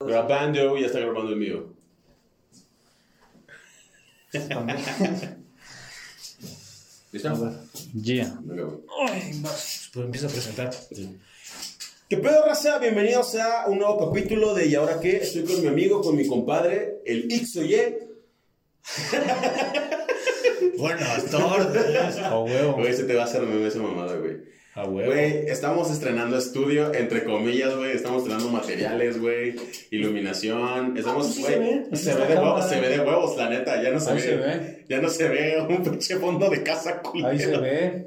Grabando, ya está grabando el mío. ¿Listo? Yeah. Ay, pues empieza a presentar. ¿Qué pedo, raza? Bienvenidos a un nuevo capítulo de ¿Y ahora qué? Estoy con mi amigo, con mi compadre, el X o Y. Bueno, hasta A huevo. Güey, se te va a hacer meme esa mamada, güey. A huevo. Güey, estamos estrenando estudio, entre comillas, güey. Estamos estrenando materiales, güey. Iluminación. Estamos, Ah, sí güey. se ve. Se, Esta ve de huevos, se ve de huevos, la neta. Ya no se Ahí ve. se ve. Ya no se ve un pinche fondo de casa culero. Ahí se ve.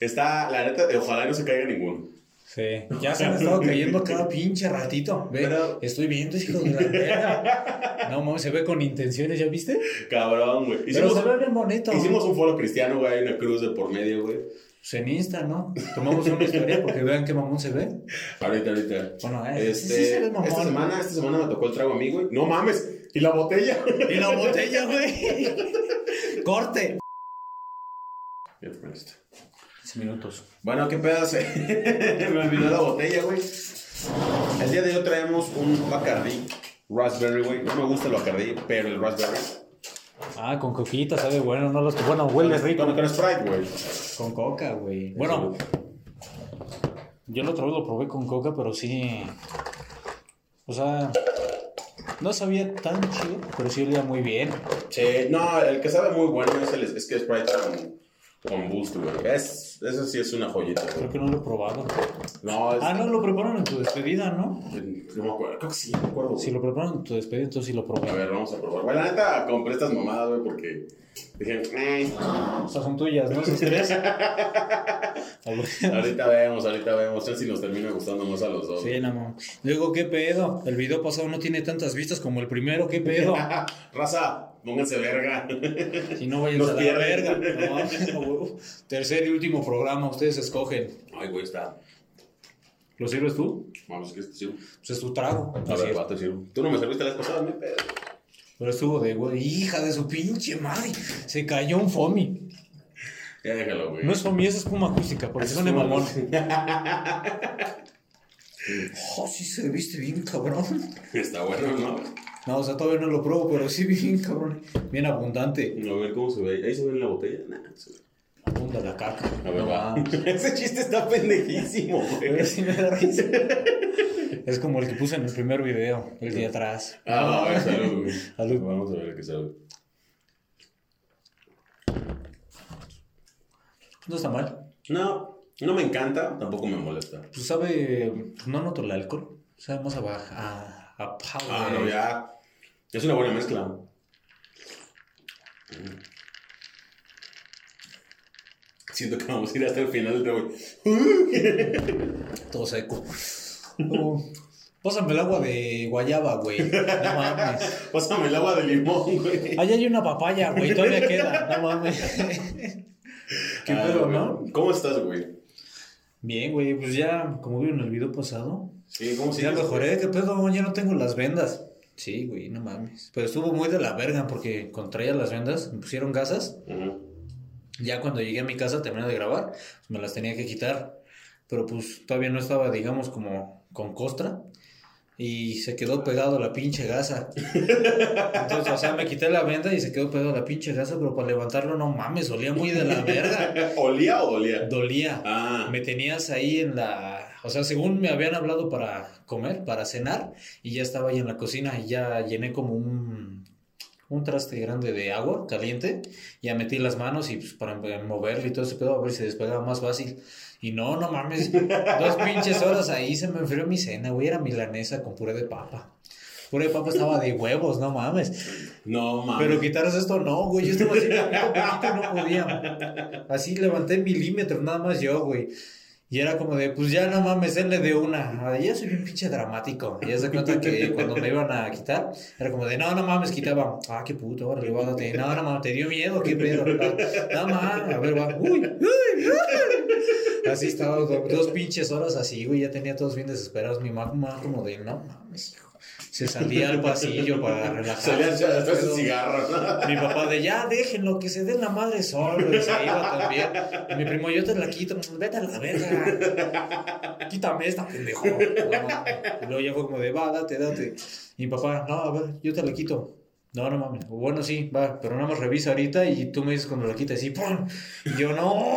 Está, la neta, ojalá no se caiga ninguno. Sí. Ya se han estado cayendo cada pinche ratito. Ve, Pero- estoy viendo, hijo de la verga. No mames, se ve con intenciones, ¿ya viste? Cabrón, güey. Pero Hicimos, se ve bien bonito. hicimos un foro cristiano, güey. Hay una cruz de por medio, güey. Pues en Insta, ¿no? Tomamos una historia porque vean qué mamón se ve. Ahorita, ahorita. Bueno, eh, Este, sí mamón. esta semana, esta semana me tocó el trago a mí, güey. No mames. Y la botella. Y la botella, güey. Corte. Ya te pones. 10 minutos. Bueno, qué pedazo. me olvidó la botella, güey. El día de hoy traemos un Bacardi Raspberry, güey. No me gusta el Bacardi, pero el Raspberry. Ah, con coquita, sabe bueno, no los bueno, huele rico. Con, con Sprite, güey. Con coca, güey. Bueno, yo la otra vez lo probé con coca, pero sí. O sea, no sabía tan chido, pero sí olía muy bien. Sí, no, el que sabe muy bueno es, el, es que Sprite con, con Boost, güey. Es, eso sí es una joyita, güey. Creo que no lo he probado. No, es, Ah, no, lo preparan en tu despedida, ¿no? no me acuerdo. Creo que sí, me acuerdo. güey. Si lo preparan en tu despedida, entonces sí lo A probé. ver, vamos a probar. Bueno, la neta, compré estas mamadas, güey, porque dije, eh, O sea, son tuyas, ¿no? Esas tres. A ahorita vemos, ahorita vemos. A ver si nos termina gustando más a los dos. Sí, no. Luego, ¿qué pedo? El video pasado no tiene tantas vistas como el primero, ¿qué pedo? Raza, pónganse verga. Si no vayan Nos a la verga. No. Tercer y último programa, ustedes escogen. Ay, güey, está. ¿Lo sirves tú? Vamos, que te sirvo. Pues es tu trago. A ver, va, te sirvo. Tú no me serviste la vez pasada, mi pedo. Pero estuvo de güey, hija de su pinche madre. Se cayó un foamy. Ya déjalo, güey. No es foamy, es espuma acústica, porque Es son de espuma mamón. Oh, sí se viste bien cabrón. Está bueno, ¿no? No, o sea, todavía no lo pruebo, pero sí bien cabrón. Bien abundante. A ver cómo se ve. Ahí se ve en la botella. Nah, se ve. Abunda la caca. A ver, No. Ese chiste está pendejísimo, güey. sí me da risa. Es como el que puse en el primer video, el de atrás. Ah, a ver, salud, güey. Salud. Vamos a ver qué sabe. No está mal. No, no me encanta, tampoco me molesta. Pues sabe, no noto el alcohol. Sabe más a, a, a power. Ah, no, ya. Es una buena mezcla. Siento que vamos a ir hasta el final del trago. Todo seco. Oh, pásame el agua de guayaba, güey. No mames. Pásame el agua de limón, güey. Allá hay una papaya, güey. Todavía queda. No mames. ¿Qué Ah, pedo, no? ¿Cómo estás, güey? Bien, güey. Pues ya, como vieron en el video pasado, Sí, ¿cómo ya sigues? mejoré. ¿Qué pedo? Ya no tengo las vendas. Sí, güey, no mames. Pero estuvo muy de la verga porque contraía las vendas, me pusieron gasas. Ya cuando llegué a mi casa, terminé de grabar, pues me las tenía que quitar. Pero pues todavía no estaba, digamos, como con costra. Y se quedó pegado la pinche gasa. Entonces, o sea, me quité la venda y se quedó pegado la pinche gasa, pero para levantarlo, no mames, olía muy de la verga. ¿Olía o dolía? Dolía. Ah, Me tenías ahí en la... O sea, según me habían hablado para comer, para cenar, y ya estaba ahí en la cocina y ya llené como un, un traste grande de agua caliente, ya metí las manos y pues para moverlo y todo ese pedo a ver si despegaba más fácil. Y no, no mames, dos pinches horas ahí se me enfrió mi cena, güey, era milanesa con puré de papa. Puré de papa estaba de huevos, no mames. no mames. Pero quitaros esto, no, güey. Yo estaba así, poquito, no podía. Así levanté milímetros nada más yo, güey. Y era como de, pues ya no mames, denle de una. Ay, ya soy bien pinche dramático. Y ya se cuenta que cuando me iban a quitar, era como de, no, no mames, quitaba. Ah, qué puto, ahora le No, no mames, te dio miedo, qué pedo. No mames, a ver, va. Uy, uy, uy. Así estaba dos, dos pinches horas así, güey. Ya tenía todos bien desesperados. Mi mamá como de, no mames, hijo. Se salía al pasillo para relajarse. Salía a echarse cigarro. Mi papá de ya, déjenlo, que se den la madre solo. Y se iba también. Y mi primo, yo te la quito. Vete a la verga. Quítame esta, pendejo. Y luego ya fue como de, va, date, date. Y mi papá, no, a ver, yo te la quito. No, no mames. Bueno, sí, va, pero nada más revisa ahorita y tú me dices cuando la quitas y ¡pum! Y yo, no,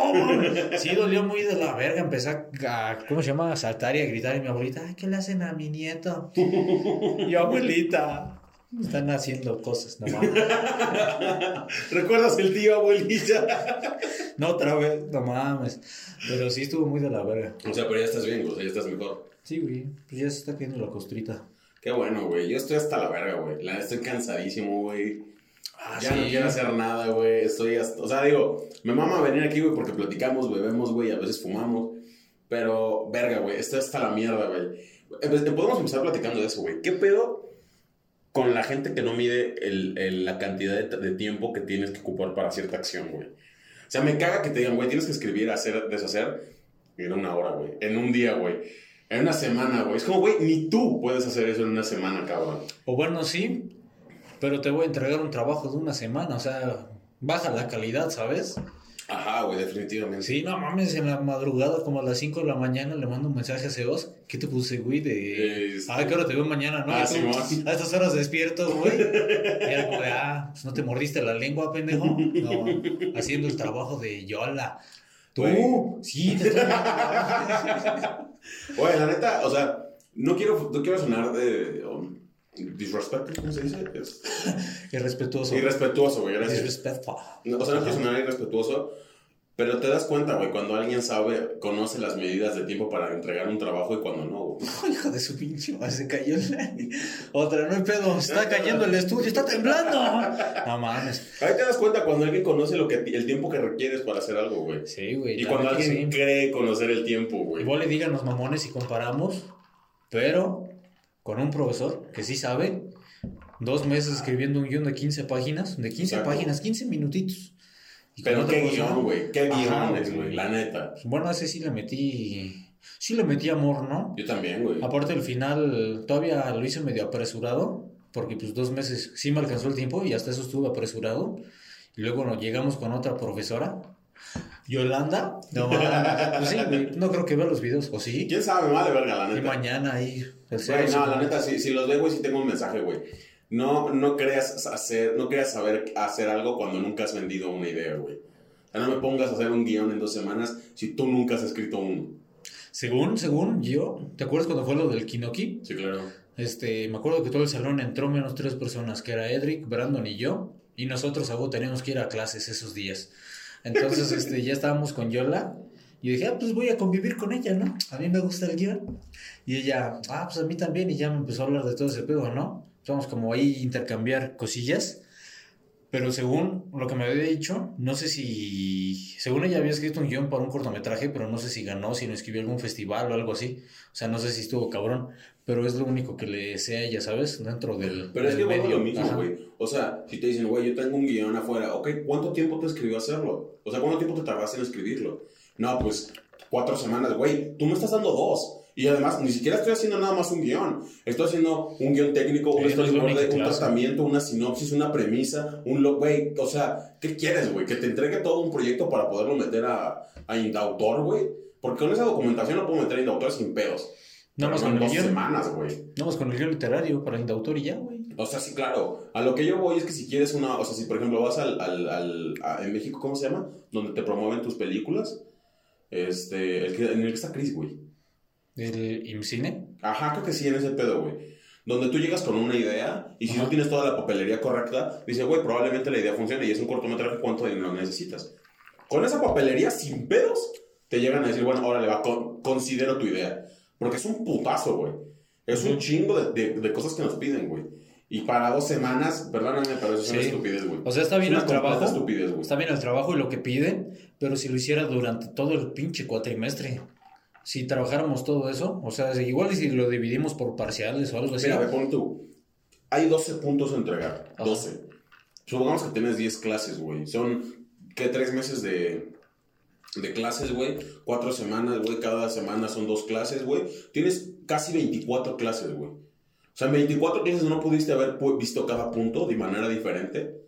sí dolió muy de la verga. Empecé a, ¿cómo se llama? A saltar y a gritar. Y mi abuelita, ay, ¿qué le hacen a mi nieto? Y yo, abuelita, están haciendo cosas, no mames. ¿Recuerdas el tío abuelita? No, otra vez, no mames. Pero sí estuvo muy de la verga. O sea, pero ya estás bien, o sea, ya estás mejor. Sí, güey, pues ya se está cayendo la costrita. Qué bueno, güey. Yo estoy hasta la verga, güey. La estoy cansadísimo, güey. Ah, ya no quiero hacer nada, güey. Estoy hasta... O sea, digo, me mama venir aquí, güey, porque platicamos, bebemos, güey, a veces fumamos. Pero, verga, güey, estoy hasta la mierda, güey. Empe- Podemos empezar platicando de eso, güey. ¿Qué pedo con la gente que no mide el- el- la cantidad de, de tiempo que tienes que ocupar para cierta acción, güey? O sea, me caga que te digan, güey, tienes que escribir, hacer, deshacer en una hora, güey. En un día, güey. En una semana, güey. Es como, güey, ni tú puedes hacer eso en una semana, cabrón. O bueno, sí, pero te voy a entregar un trabajo de una semana, o sea, baja la calidad, ¿sabes? Ajá, güey, definitivamente. Sí, no mames, en la madrugada, como a las 5 de la mañana, le mando un mensaje a Sebas. ¿Qué te puse, güey? De. Este- Ah, ¿qué hora te veo mañana, no? Ah. A estas horas despierto, güey. Y era como de, ah, pues no te mordiste la lengua, pendejo. No, haciendo el trabajo de Yola. Tú, Güey. sí, te estoy Oye, la neta, o sea, no quiero, no quiero sonar de um, disrespectful, ¿cómo se dice? Es- irrespetuoso. irrespetuoso, güey, gracias. Disrespectful. No, O sea, no quiero sonar irrespetuoso, pero te das cuenta, güey, cuando alguien sabe, conoce las medidas de tiempo para entregar un trabajo y cuando no, güey. Oh, hijo de su pinche se cayó el... Otra, no hay pedo, está cayendo el estudio, está temblando. No mames. Ahí te das cuenta cuando alguien conoce lo que, el tiempo que requieres para hacer algo, güey. Sí, güey. Y la cuando alguien sí. cree conocer el tiempo, güey. Igual le digan los mamones y comparamos, pero con un profesor que sí sabe, dos meses escribiendo un guion de 15 páginas, de 15 Exacto. páginas, 15 minutitos. Y Pero qué guion, güey. Qué guiones, güey. La neta. Bueno, ese sí le metí, sí le metí amor, ¿no? Yo también, güey. Aparte el final todavía lo hice medio apresurado, porque pues dos meses sí me alcanzó el tiempo y hasta eso estuve apresurado. Y luego nos llegamos con otra profesora, Yolanda. No. Pues sí, güey, no creo que vea los videos, ¿o sí? ¿Quién sabe? Vale, verga, la Y neta. mañana ahí, Güey, no, la neta, si, si los veo, güey, sí tengo un mensaje, güey. No, no creas hacer, no creas saber hacer algo cuando nunca has vendido una idea, güey. O sea, no me pongas a hacer un guion en dos semanas si tú nunca has escrito uno. Según, según yo, ¿te acuerdas cuando fue lo del Kinoki? Sí, claro. Este, me acuerdo que todo el salón entró menos tres personas, que era Edric, Brandon y yo, y nosotros a teníamos que ir a clases esos días. Entonces, este, ya estábamos con Yola, y dije, ah, pues voy a convivir con ella, ¿no? A mí me gusta el guion. Y ella, ah, pues a mí también, y ya me empezó a hablar de todo ese pedo, ¿no? Vamos como ahí intercambiar cosillas. Pero según lo que me había dicho, no sé si. Según ella había escrito un guion para un cortometraje, pero no sé si ganó, si no escribió algún festival o algo así. O sea, no sé si estuvo cabrón. Pero es lo único que le sé a ella, ¿sabes? Dentro del. Pero es del que vuelvo a medio. lo mismo, güey. O sea, si te dicen, güey, yo tengo un guion afuera, ok, ¿cuánto tiempo te escribió hacerlo? O sea, ¿cuánto tiempo te tardaste en escribirlo? No, pues cuatro semanas, güey. Tú me estás dando dos. Y además, ni siquiera estoy haciendo nada más un guion. Estoy haciendo un guion técnico, un storyboard, un tratamiento, una sinopsis, una premisa, un lo, güey. O sea, ¿qué quieres, güey? Que te entregue todo un proyecto para poderlo meter a, a Indautor, güey. Porque con esa documentación lo puedo meter a Indautor sin pedos. Nada más con dos guion. semanas, güey. Nada más con el guion literario para el autor y ya, güey. O sea, sí, claro. A lo que yo voy es que si quieres una. O sea, si por ejemplo vas al. al, al- a- en México, ¿cómo se llama? Donde te promueven tus películas. Este. El que, en el que está Chris, güey. El IMCINE. Ajá, creo que sí, en ese pedo, güey. Donde tú llegas con una idea y si Ajá. no tienes toda la papelería correcta, dice, güey, probablemente la idea funcione y es un cortometraje, ¿cuánto dinero necesitas? Con esa papelería, sin pedos, te llegan a decir, bueno, órale, va, con- considero tu idea. Porque es un putazo, güey. Es un chingo de, de- de cosas que nos piden, güey. Y para dos semanas, perdóname, pero eso es una Sí. estupidez, güey. O sea, está bien Es el trabajo. estupidez. Está bien el trabajo y lo que piden, pero si lo hiciera durante todo el pinche cuatrimestre. Si trabajáramos todo eso, o sea, igual si lo dividimos por parciales o algo así. Mira, ve, pon tú. Hay 12 puntos a entregar. Ajá. 12. Supongamos que tienes 10 clases, güey. Son, ¿qué? Tres meses de, de clases, güey. Cuatro semanas, güey. Cada semana son dos clases, güey. Tienes casi 24 clases, güey. O sea, en 24 clases no pudiste haber visto cada punto de manera diferente.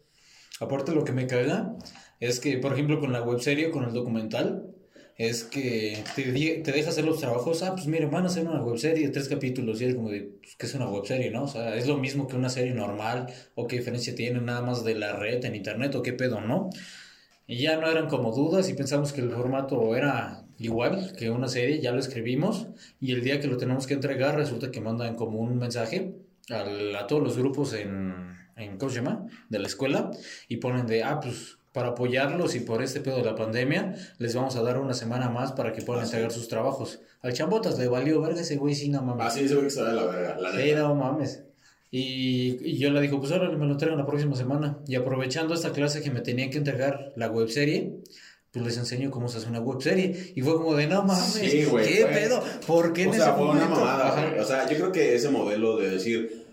Aparte lo que me caga es que, por ejemplo, con la webserie, con el documental, es que te, te deja hacer los trabajos. Ah, pues mire, van a hacer una webserie de tres capítulos. Y es como de, pues, ¿qué es una webserie, no? O sea, es lo mismo que una serie normal. ¿O qué diferencia tiene nada más de la red en internet? ¿O qué pedo, no? Y ya no eran como dudas y pensamos que el formato era igual que una serie. Ya lo escribimos. Y el día que lo tenemos que entregar, resulta que mandan como un mensaje al- a todos los grupos en, en, ¿cómo? De la escuela y ponen de, ah, pues para apoyarlos y por este pedo de la pandemia, les vamos a dar una semana más para que puedan Ah, sí. entregar sus trabajos. Al chambotas le valió verga ese güey, sí, no mames. Así ese güey que se la verga, la Sí, no mames. Y, y yo le digo, pues ahora me lo traigan la próxima semana. Y aprovechando esta clase que me tenían que entregar la webserie, pues les enseño cómo se hace una webserie. Y fue como de, no mames, Sí, güey, ¿qué fue- pedo? ¿Por qué en O ese sea, fue una momento? mamada, Ajá. güey. O sea, yo creo que ese modelo de decir.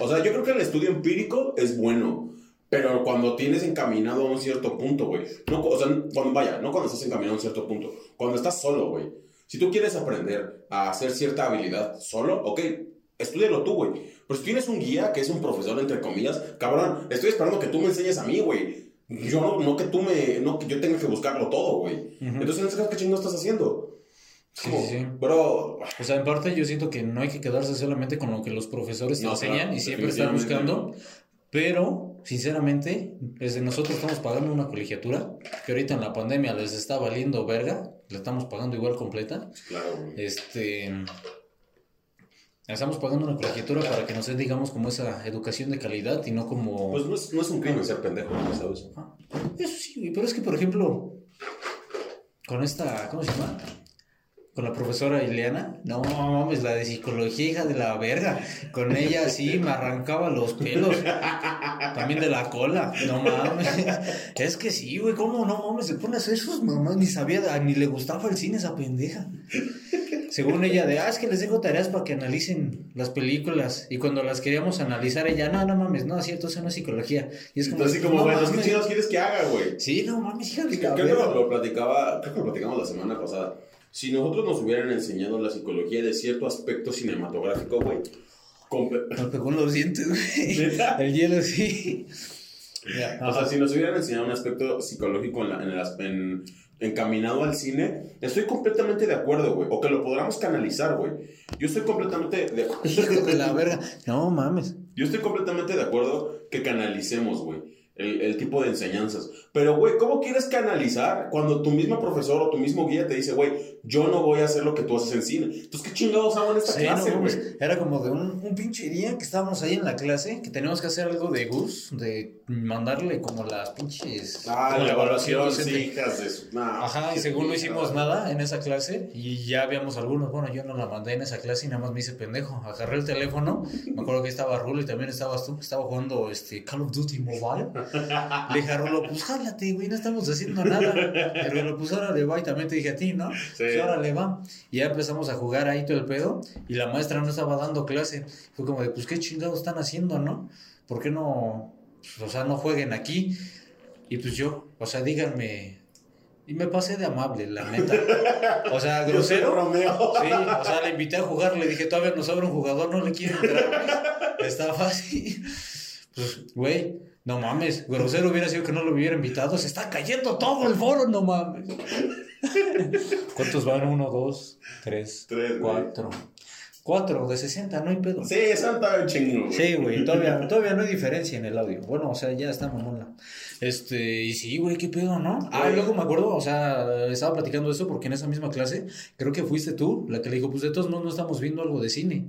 O sea, yo creo que el estudio empírico es bueno. Pero cuando tienes encaminado a un cierto punto, güey. No, o sea, cuando vaya, no cuando estás encaminado a un cierto punto. Cuando estás solo, güey. Si tú quieres aprender a hacer cierta habilidad solo, ok, estudialo tú, güey. Pero si tienes un guía que es un profesor, entre comillas, cabrón, estoy esperando que tú me enseñes a mí, güey. Yo no, no que tú me. No que yo tenga que buscarlo todo, güey. Ujú. Entonces, en ese caso, ¿qué chingo estás haciendo? Sí, como, sí, sí. Bro, O sea, en parte yo siento que no hay que quedarse solamente con lo que los profesores te No, enseñan claro, y siempre estar buscando. Pero, sinceramente, desde nosotros estamos pagando una colegiatura que ahorita en la pandemia les está valiendo verga. La estamos pagando igual completa. Claro, güey. Este. Estamos pagando una colegiatura para que nos dé, digamos, como esa educación de calidad y no como. Pues no es, no es un crimen ser pendejo, ¿sabes? Eso sí, pero es que, por ejemplo, con esta, ¿cómo se llama? Con la profesora Ileana, no mames, la de psicología, hija de la verga. Con ella sí me arrancaba los pelos. También de la cola, no mames. Es que sí, güey, ¿cómo no mames? Se pone a hacer sus mamás, ni sabía, ni le gustaba el cine esa pendeja. Según ella, de, ah, es que les dejo tareas para que analicen las películas. Y cuando las queríamos analizar, ella, no, no mames, no, es cierto, eso no es psicología. Y es como, Entonces, así como, no bueno, ¿qué chingados quieres que haga, güey? Sí, no mames, hija de Creo la que verga. lo, lo platicaba, creo que lo platicamos la semana pasada. Si nosotros nos hubieran enseñado la psicología de cierto aspecto cinematográfico, güey. en los dientes, güey. El hielo sí. Ya, O sea, si nos hubieran enseñado un aspecto psicológico en la- en el en- encaminado al cine, estoy completamente de acuerdo, güey. O que lo podamos canalizar, güey. Yo estoy completamente de de la verga. No mames. Yo estoy completamente de acuerdo que canalicemos, güey, el, el tipo de enseñanzas. Pero, güey, ¿cómo quieres canalizar cuando tu misma profesor o tu mismo guía te dice, güey, yo no voy a hacer lo que tú haces en cine? Entonces, ¿qué chingados hago en esta Sí, clase, güey? Era como de un, un pinche día que estábamos ahí en la clase, que teníamos que hacer algo de Gus, de mandarle como las pinches. ah, como la evaluación, sí, hijas de su... nah, Ajá, y según no hicimos nada en esa clase, y ya habíamos algunos, bueno, yo no la mandé en esa clase y nada más me hice pendejo. Agarré el teléfono, me acuerdo que estaba Rulo y también estabas tú, estaba jugando este Call of Duty Mobile. Le dije a Rulo, pues jálate, güey, no estamos haciendo nada. Y Rulo, pues órale, va, y también te dije a ti, ¿no? Sí. Pues órale, va. Y ya empezamos a jugar ahí todo el pedo, y la maestra no estaba dando clase. Fue como de, pues qué chingados están haciendo, ¿no? ¿Por qué no, o sea, no jueguen aquí? Y pues yo, o sea, díganme. Y me pasé de amable, la neta. O sea, grosero. Romeo. Sí, o sea, le invité a jugar, le dije, todavía nos sobra un jugador, no le quiere entrar. Está fácil. Pues, güey, no mames, grosero hubiera sido que no lo hubiera invitado. Se está cayendo todo el foro, no mames. ¿Cuántos van? Uno, dos, tres, Tres, güey. cuatro. Cuatro de 60, no hay pedo. Sí, eso está güey. Sí, güey, todavía, todavía no hay diferencia en el audio. Bueno, o sea, ya está mamona. Este, y sí, güey, qué pedo, ¿no? Ah, y luego me acuerdo, o sea, estaba platicando eso porque en esa misma clase, creo que fuiste tú la que le dijo, pues de todos modos no estamos viendo algo de cine.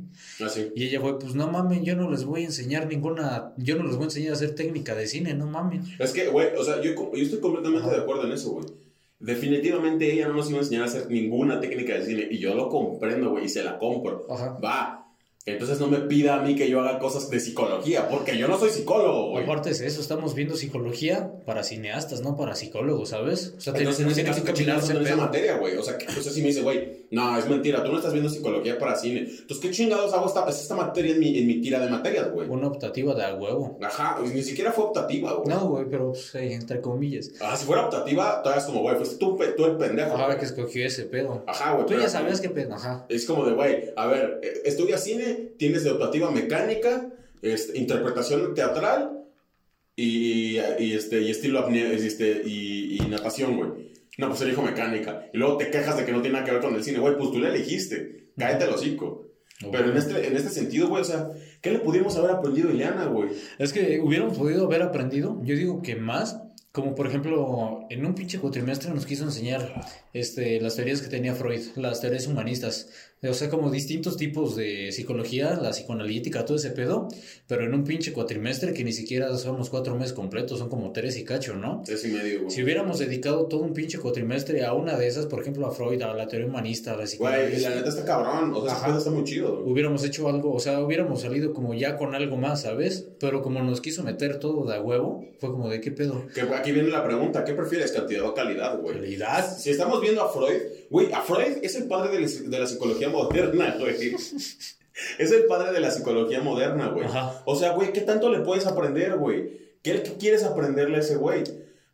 Así. Y ella fue, pues no mames, yo no les voy a enseñar ninguna, yo no les voy a enseñar a hacer técnica de cine, no mames. Es que, güey, o sea, yo, yo estoy completamente Ajá. de acuerdo en eso, güey. Definitivamente ella no nos iba a enseñar a hacer ninguna técnica de cine. Y yo lo comprendo, güey, y se la compro. Ajá. Va. Entonces no me pida a mí que yo haga cosas de psicología, porque yo no soy psicólogo, güey. Aparte de eso, estamos viendo psicología para cineastas, no para psicólogos, ¿sabes? O sea, Entonces caso, que ¿qué caminar chingados ese son en esa materia, güey? O sea, que, sea, si me dice, güey, No, es mentira, tú no estás viendo psicología para cine. Entonces, ¿qué chingados hago esta, esta materia en mi, en mi tira de materias, güey? Una optativa de a huevo. Ajá, pues, ni siquiera fue optativa, güey. No, güey, pero pues, eh, entre comillas. Ah, si fuera optativa, todavía es como, güey, fuiste tú, tú el pendejo. Ajá, güey. que escogió ese pedo. Ajá, güey. Tú ya sabías qué pedo, ajá. Es como de, güey, a ver, eh, estudias cine, tienes de optativa mecánica, este, interpretación teatral y, y, este, y estilo apnea, este, y, y natación, güey. No, pues elijo mecánica. Y luego te quejas de que no tiene nada que ver con el cine, güey, pues tú le elegiste. Cállate el hocico. Pero en este, en este sentido, güey, o sea, ¿qué le pudimos haber aprendido a Ileana, güey? Es que hubiéramos podido haber aprendido, yo digo que más, como por ejemplo, en un pinche cuatrimestre nos quiso enseñar este, las teorías que tenía Freud, las teorías humanistas, o sea, como distintos tipos de psicología, la psicoanalítica, todo ese pedo, pero en un pinche cuatrimestre que ni siquiera son los cuatro meses completos, son como tres y cacho, ¿no? Tres y medio, güey. Si hubiéramos dedicado todo un pinche cuatrimestre a una de esas, por ejemplo, a Freud, a la teoría humanista, a la Güey, psicoanalítica, la neta está cabrón. O sea, pedo está muy chido, güey. hubiéramos hecho algo, o sea, hubiéramos salido como ya con algo más, ¿sabes? Pero como nos quiso meter todo de a huevo, fue como de qué pedo. Que aquí viene la pregunta, ¿qué prefieres, cantidad o calidad, güey? Calidad. Si estamos viendo a Freud, güey, a Freud es el padre de la, de la psicología moderna, güey. Es el padre de la psicología moderna, güey. O sea, güey, ¿qué tanto le puedes aprender, güey? ¿Qué, qué quieres aprenderle a ese güey?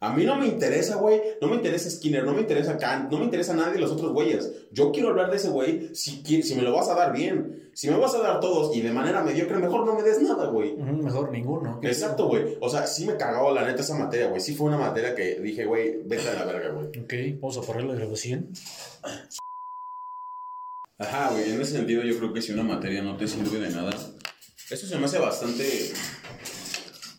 A mí no me interesa, güey. No me interesa Skinner, no me interesa Kant, no me interesa nadie de los otros güeyes. Yo quiero hablar de ese güey si, me lo vas a dar bien. Si me vas a dar todos y de manera mediocre, mejor no me des nada, güey. Mejor ninguno. ¿Qué Exacto, güey. O sea, sí me cagó la neta esa materia, güey. Sí fue una materia que dije, güey, vete a la verga, güey. Ok, vamos a parar la grabación. Ajá, güey. En ese sentido, yo creo que si una materia no te sirve de nada, eso se me hace bastante.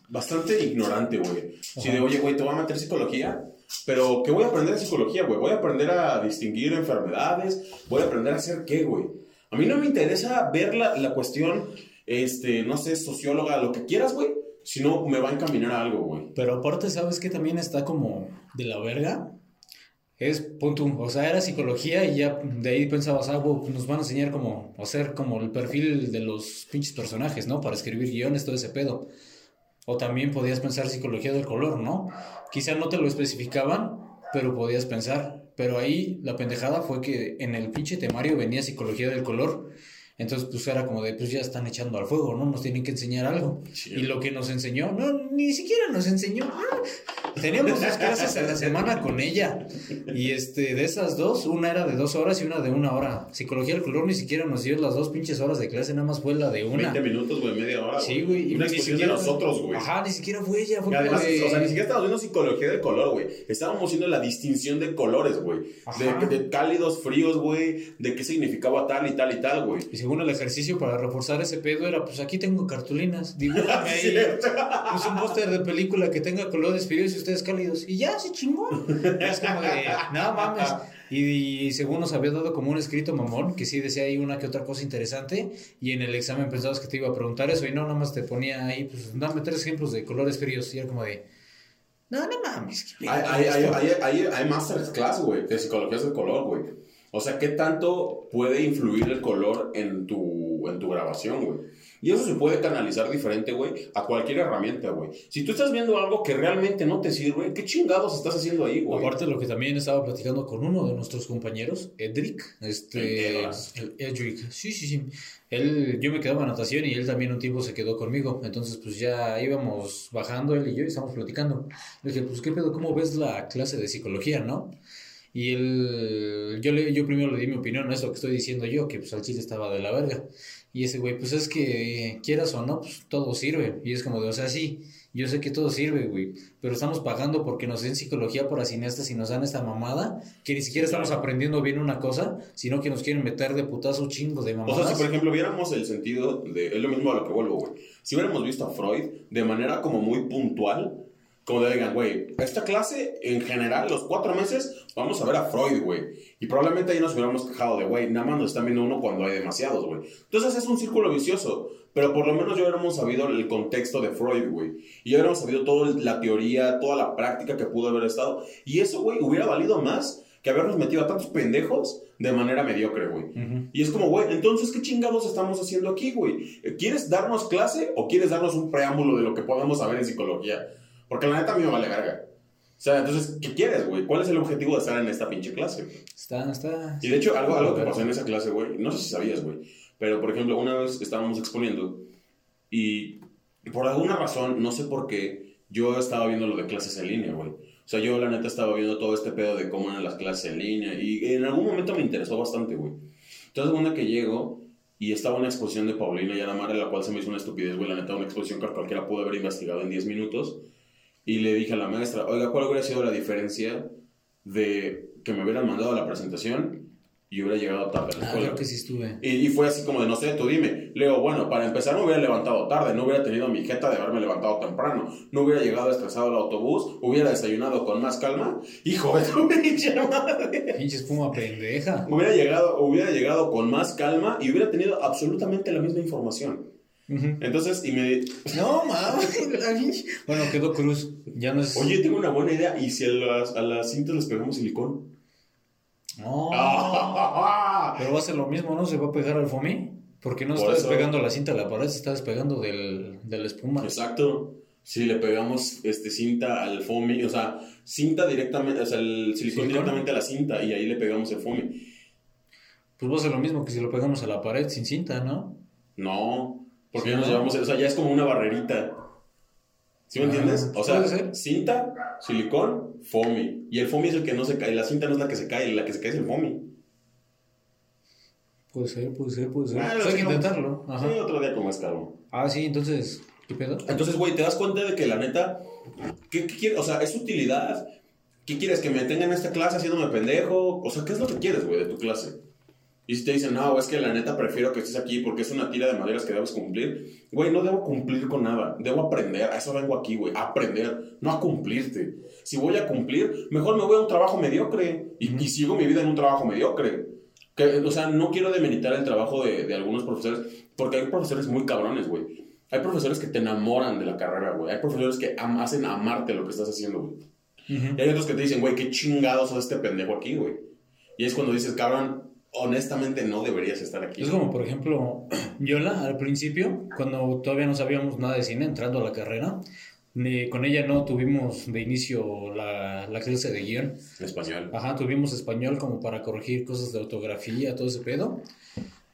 Bastante ignorante, güey. Si de, oye, güey, te voy a meter psicología, pero ¿qué voy a aprender de psicología, güey? Voy a aprender a distinguir enfermedades, voy a aprender a hacer qué, güey. A mí no me interesa ver la, la cuestión, este, no sé, socióloga, lo que quieras, güey, si no me va a encaminar a algo, güey. Pero aparte, ¿sabes qué también está como de la verga? Es punto, o sea, era psicología y ya de ahí pensabas, ah, wow, nos van a enseñar como hacer como el perfil de los pinches personajes, ¿no? Para escribir guiones, todo ese pedo. O también podías pensar psicología del color, ¿no? Quizá no te lo especificaban, pero podías pensar. Pero ahí la pendejada fue que en el pinche temario venía psicología del color. Entonces, pues era como de, pues ya están echando al fuego, ¿no? Nos tienen que enseñar algo. Y lo que nos enseñó, no, ni siquiera nos enseñó. Teníamos dos clases a la semana con ella. Y este, de esas dos, una era de dos horas y una de una hora. Psicología del color ni siquiera nos dio las dos pinches horas de clase, nada más fue la de una. 20 minutos, güey, media hora. Sí, güey. Una ni exposición de siquiera- nosotros, güey. Ajá, ni siquiera fue ella. Fue Y además, de- o sea, ni siquiera estábamos viendo psicología del color, güey. Estábamos viendo la distinción de colores, güey. De, de cálidos, fríos, güey. De qué significaba tal y tal y tal, güey. Y según el ejercicio para reforzar ese pedo era, pues aquí tengo cartulinas, dibújame ahí. Pues un póster de película que tenga colores fríos y ustedes cálidos. Y ya, se chingó. Es como de, no mames. Y, y según nos había dado como un escrito mamón, que sí decía ahí una que otra cosa interesante. Y en el examen pensabas que te iba a preguntar eso. Y no, nada más te ponía ahí, pues dame tres ejemplos de colores fríos. Y era como de, no, no mames. ¿qué Hay, hay, hay, esto?" hay, hay, hay masterclass, güey, de psicología del color, güey. O sea, ¿qué tanto puede influir el color en tu, en tu grabación, güey? Y eso se puede canalizar diferente, güey, a cualquier herramienta, güey. Si tú estás viendo algo que realmente no te sirve, ¿qué chingados estás haciendo ahí, güey? Aparte lo que también estaba platicando con uno de nuestros compañeros, Edric, este, el Edric, sí, sí, sí, él, yo me quedaba en natación y él también un tiempo se quedó conmigo, entonces pues ya íbamos bajando él y yo y estábamos platicando, le dije, pues qué pedo, ¿cómo ves la clase de psicología, no? Y él, yo, le, yo primero le di mi opinión a eso que estoy diciendo yo, que pues al chile estaba de la verga. Y ese güey, pues es que quieras o no, pues todo sirve. Y es como de, o sea, sí, yo sé que todo sirve, güey, pero estamos pagando porque nos den psicología para cineastas y nos dan esta mamada, que ni siquiera estamos aprendiendo bien una cosa, sino que nos quieren meter de putazo chingo de O mamadas. sea, si por ejemplo viéramos el sentido de. Es lo mismo a lo que vuelvo, güey. Si hubiéramos visto a Freud de manera como muy puntual, como de digan, güey, esta clase en general, los cuatro meses, vamos a ver a Freud, güey. Y probablemente ahí nos hubiéramos quejado de, güey, nada más nos están viendo uno cuando hay demasiados, güey. Entonces es un círculo vicioso. Pero por lo menos ya hubiéramos sabido el contexto de Freud, güey. Y ya hubiéramos sabido toda la teoría, toda la práctica que pudo haber estado. Y eso, güey, hubiera valido más que habernos metido a tantos pendejos de manera mediocre, güey. Ujú. Y es como, güey, entonces, ¿qué chingados estamos haciendo aquí, güey? ¿Quieres darnos clase o quieres darnos un preámbulo de lo que podemos saber en psicología? Porque la neta a mí me vale verga. O sea, entonces, ¿qué quieres, güey? ¿Cuál es el objetivo de estar en esta pinche clase? güey? Está, está. Y de hecho, algo, algo que pasó en esa clase, güey, no sé si sabías, güey, pero por ejemplo, una vez estábamos exponiendo y por alguna razón, no sé por qué, yo estaba viendo lo de clases en línea, güey. O sea, yo la neta estaba viendo todo este pedo de cómo eran las clases en línea y en algún momento me interesó bastante, güey. Entonces, una que llego y estaba una exposición de Paulina Yanamara, la cual se me hizo una estupidez, güey, la neta, una exposición que cualquiera pudo haber investigado en 10 minutos. Y le dije a la maestra, oiga, ¿cuál hubiera sido la diferencia de que me hubieran mandado la presentación y hubiera llegado tarde a la Ah, escuela? creo que sí estuve. Y, y fue así como de, no sé, tú dime. Le digo, bueno, para empezar me hubiera levantado tarde, no hubiera tenido mi jeta de haberme levantado temprano, no hubiera llegado estresado al autobús, hubiera desayunado con más calma. Hijo de tu pinche madre. Pinche espuma pendeja. Hubiera llegado, hubiera llegado con más calma y hubiera tenido absolutamente la misma información. Entonces, y me... No, mames. Bueno, quedó cruz. Ya no es. Oye, tengo una buena idea. ¿Y si a las, a las cintas les pegamos silicón? No. Ah. Pero va a ser lo mismo, ¿no? Se va a pegar al foamy. Porque no Por está eso- despegando la cinta de la pared, se está despegando del, de la espuma. Exacto. Si le pegamos este, cinta al foamy, o sea, cinta directamente, o sea, el silicón ¿Silicón? directamente a la cinta y ahí le pegamos el foamy. Pues va a ser lo mismo que si lo pegamos a la pared sin cinta, ¿no? No, porque ya nos ¿no? llevamos, o sea, ya es como una barrerita. ¿Sí me Ah, entiendes? O sea, cinta, silicón, foamy. Y el foamy es el que no se cae, la cinta no es la que se cae, la que se cae es el foamy. Puede ser, puede ser, puede ser. Ah, Pues hay que intentarlo. Ajá. Sí, otro día con más calma. Ah, sí, entonces, ¿qué pedo? Entonces, güey, te das cuenta de que la neta, ¿qué, qué quieres? O sea, es utilidad. ¿Qué quieres? ¿Que me tengan en esta clase haciéndome pendejo? O sea, ¿qué es lo que quieres, güey, de tu clase? Y si te dicen, no, es que la neta prefiero que estés aquí porque es una tira de maderas que debes cumplir. Güey, no debo cumplir con nada. Debo aprender. A eso vengo aquí, güey. A aprender, no a cumplirte. Si voy a cumplir, mejor me voy a un trabajo mediocre. Y, y sigo mi vida en un trabajo mediocre. Que, o sea, no quiero demeritar el trabajo de, de algunos profesores, porque hay profesores muy cabrones, güey. Hay profesores que te enamoran de la carrera, güey. Hay profesores que am- hacen amarte lo que estás haciendo, güey. Ujú. Y hay otros que te dicen, güey, qué chingados es este pendejo aquí, güey. Y es cuando dices, cabrón, honestamente no deberías estar aquí. Es como, por ejemplo, Yola, al principio, cuando todavía no sabíamos nada de cine, entrando a la carrera, ni- con ella no tuvimos de inicio la, la clase de guion. Español. Ajá, tuvimos español como para corregir cosas de ortografía, todo ese pedo.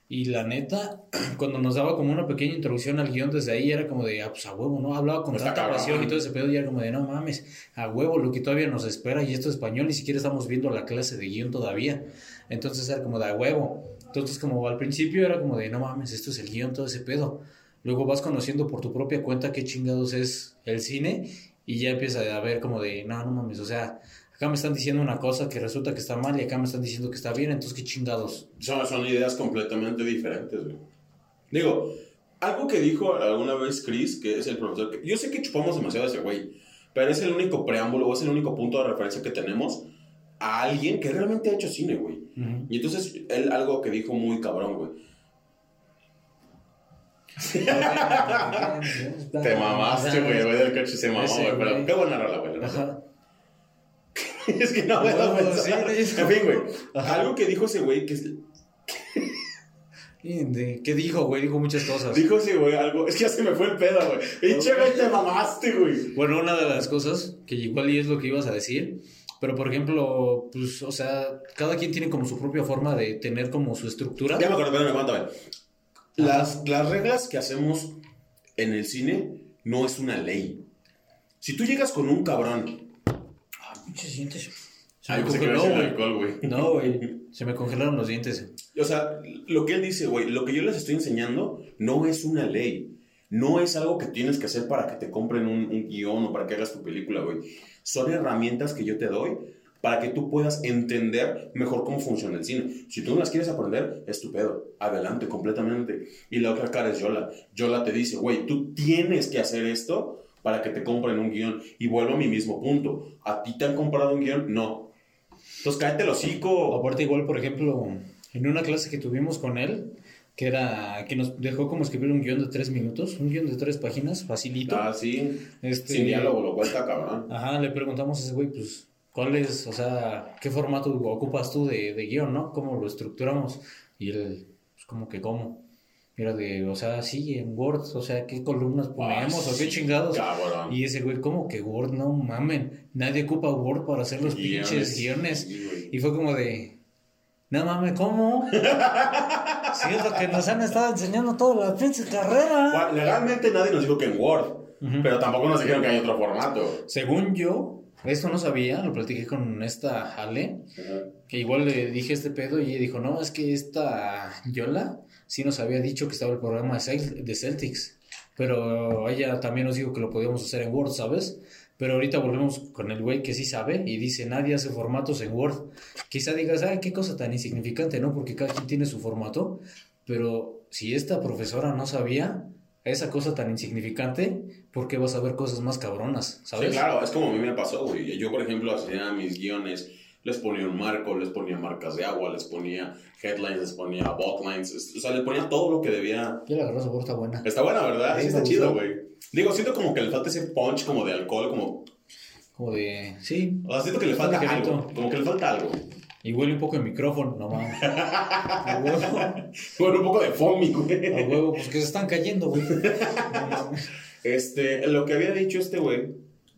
Y la neta, cuando nos daba como una pequeña introducción al guion desde ahí, era como de, ah, pues a huevo, ¿no? Hablaba con Está tanta pasión y todo ese pedo, y era como de, no mames, a huevo, lo que todavía nos espera, y esto es español, ni siquiera estamos viendo la clase de guion todavía. Entonces era como de, a huevo. Entonces, como al principio era como de, no mames, esto es el guion, todo ese pedo. Luego vas conociendo por tu propia cuenta qué chingados es el cine, y ya empieza a ver como de, no, no mames, o sea, acá me están diciendo una cosa que resulta que está mal y acá me están diciendo que está bien, entonces qué chingados. Son, son ideas completamente diferentes, güey. Digo, algo que dijo alguna vez Chris, que es el que yo sé que chupamos demasiado a ese güey, pero es el único preámbulo o es el único punto de referencia que tenemos a alguien que realmente ha hecho cine, güey. Ujú. Y entonces, él algo que dijo muy cabrón, güey. Te mamaste, güey, güey, del coche se mamó, güey, pero qué buena rola, güey. la neta. Ajá. es que no me No, da sí, es En fin, güey, algo que dijo ese güey, que es- ¿Y de- ¿Qué dijo, güey? Dijo muchas cosas. dijo ese güey algo, es que ya se me fue el pedo, güey. Pinche güey, te mamaste, güey. Bueno, una de las cosas, que igual y es lo que ibas a decir, pero por ejemplo, pues, o sea, cada quien tiene como su propia forma de tener como su estructura. Ya me acordé, espérame, aguántame. Las, las reglas que hacemos en el cine no es una ley. Si tú llegas con un cabrón. Ah, pinches dientes. Se me congeló, güey. alcohol, güey. No, güey. Se me congelaron los dientes. O sea, lo que él dice, güey, lo que yo les estoy enseñando no es una ley. No es algo que tienes que hacer para que te compren un, un guion o para que hagas tu película, güey. Son herramientas que yo te doy para que tú puedas entender mejor cómo funciona el cine. Si tú no las quieres aprender, estupendo. Adelante, completamente. Y la otra cara es Yola. Yola te dice, güey, tú tienes que hacer esto para que te compren un guion. Y vuelvo a mi mismo punto. ¿A ti te han comprado un guion? No. Entonces cállate el hocico. Aparte, igual, por ejemplo, en una clase que tuvimos con él, que era que nos dejó como escribir un guion de tres minutos, un guion de tres páginas, facilito. Ah, sí. este, Sin diálogo, lo cual está cabrón. Ajá, le preguntamos a ese güey, pues, ¿cuál es, o sea, qué formato ocupas tú de, de guion, no? ¿Cómo lo estructuramos? Y él, pues, como que, ¿cómo? Era de, o sea, sí, en Word, o sea, ¿qué columnas ponemos Ah, o qué sí, chingados? Cabrón. Y ese güey, ¿cómo que Word? No mamen, nadie ocupa Word para hacer los pinches guiones. sí. Y fue como de, no mames, ¿cómo? si es lo que nos han estado enseñando toda la pinche carrera. Bueno, Legalmente nadie nos dijo que en Word, pero tampoco nos dijeron que hay otro formato. Según yo, esto no sabía, lo platiqué con esta Ale, que igual le dije este pedo y ella dijo, no, es que esta Yola sí nos había dicho que estaba el programa de Celtics, pero ella también nos dijo que lo podíamos hacer en Word, ¿sabes? Pero ahorita volvemos con el güey que sí sabe y dice, nadie hace formatos en Word. Quizá digas, ay, qué cosa tan insignificante, ¿no? Porque cada quien tiene su formato, pero si esta profesora no sabía esa cosa tan insignificante, ¿por qué vas a ver cosas más cabronas, ¿sabes? Sí, claro, es como a mí me pasó, güey. Yo, por ejemplo, hacía mis guiones, les ponía un marco, les ponía marcas de agua, les ponía headlines, les ponía botlines, es- o sea, les ponía todo lo que debía. Ya la sabor, está buena. Está buena, ¿verdad? Sí, Sí, está chido, güey. Digo, siento como que le falta ese punch como de alcohol, como... Como de, sí, O sea, siento que le falta algo, como que le falta algo. y huele un poco de micrófono, no mames. A huevo, Bueno, un poco de foamy, a güey. huevo, pues que se están cayendo, güey. No. Este, lo que había dicho este güey,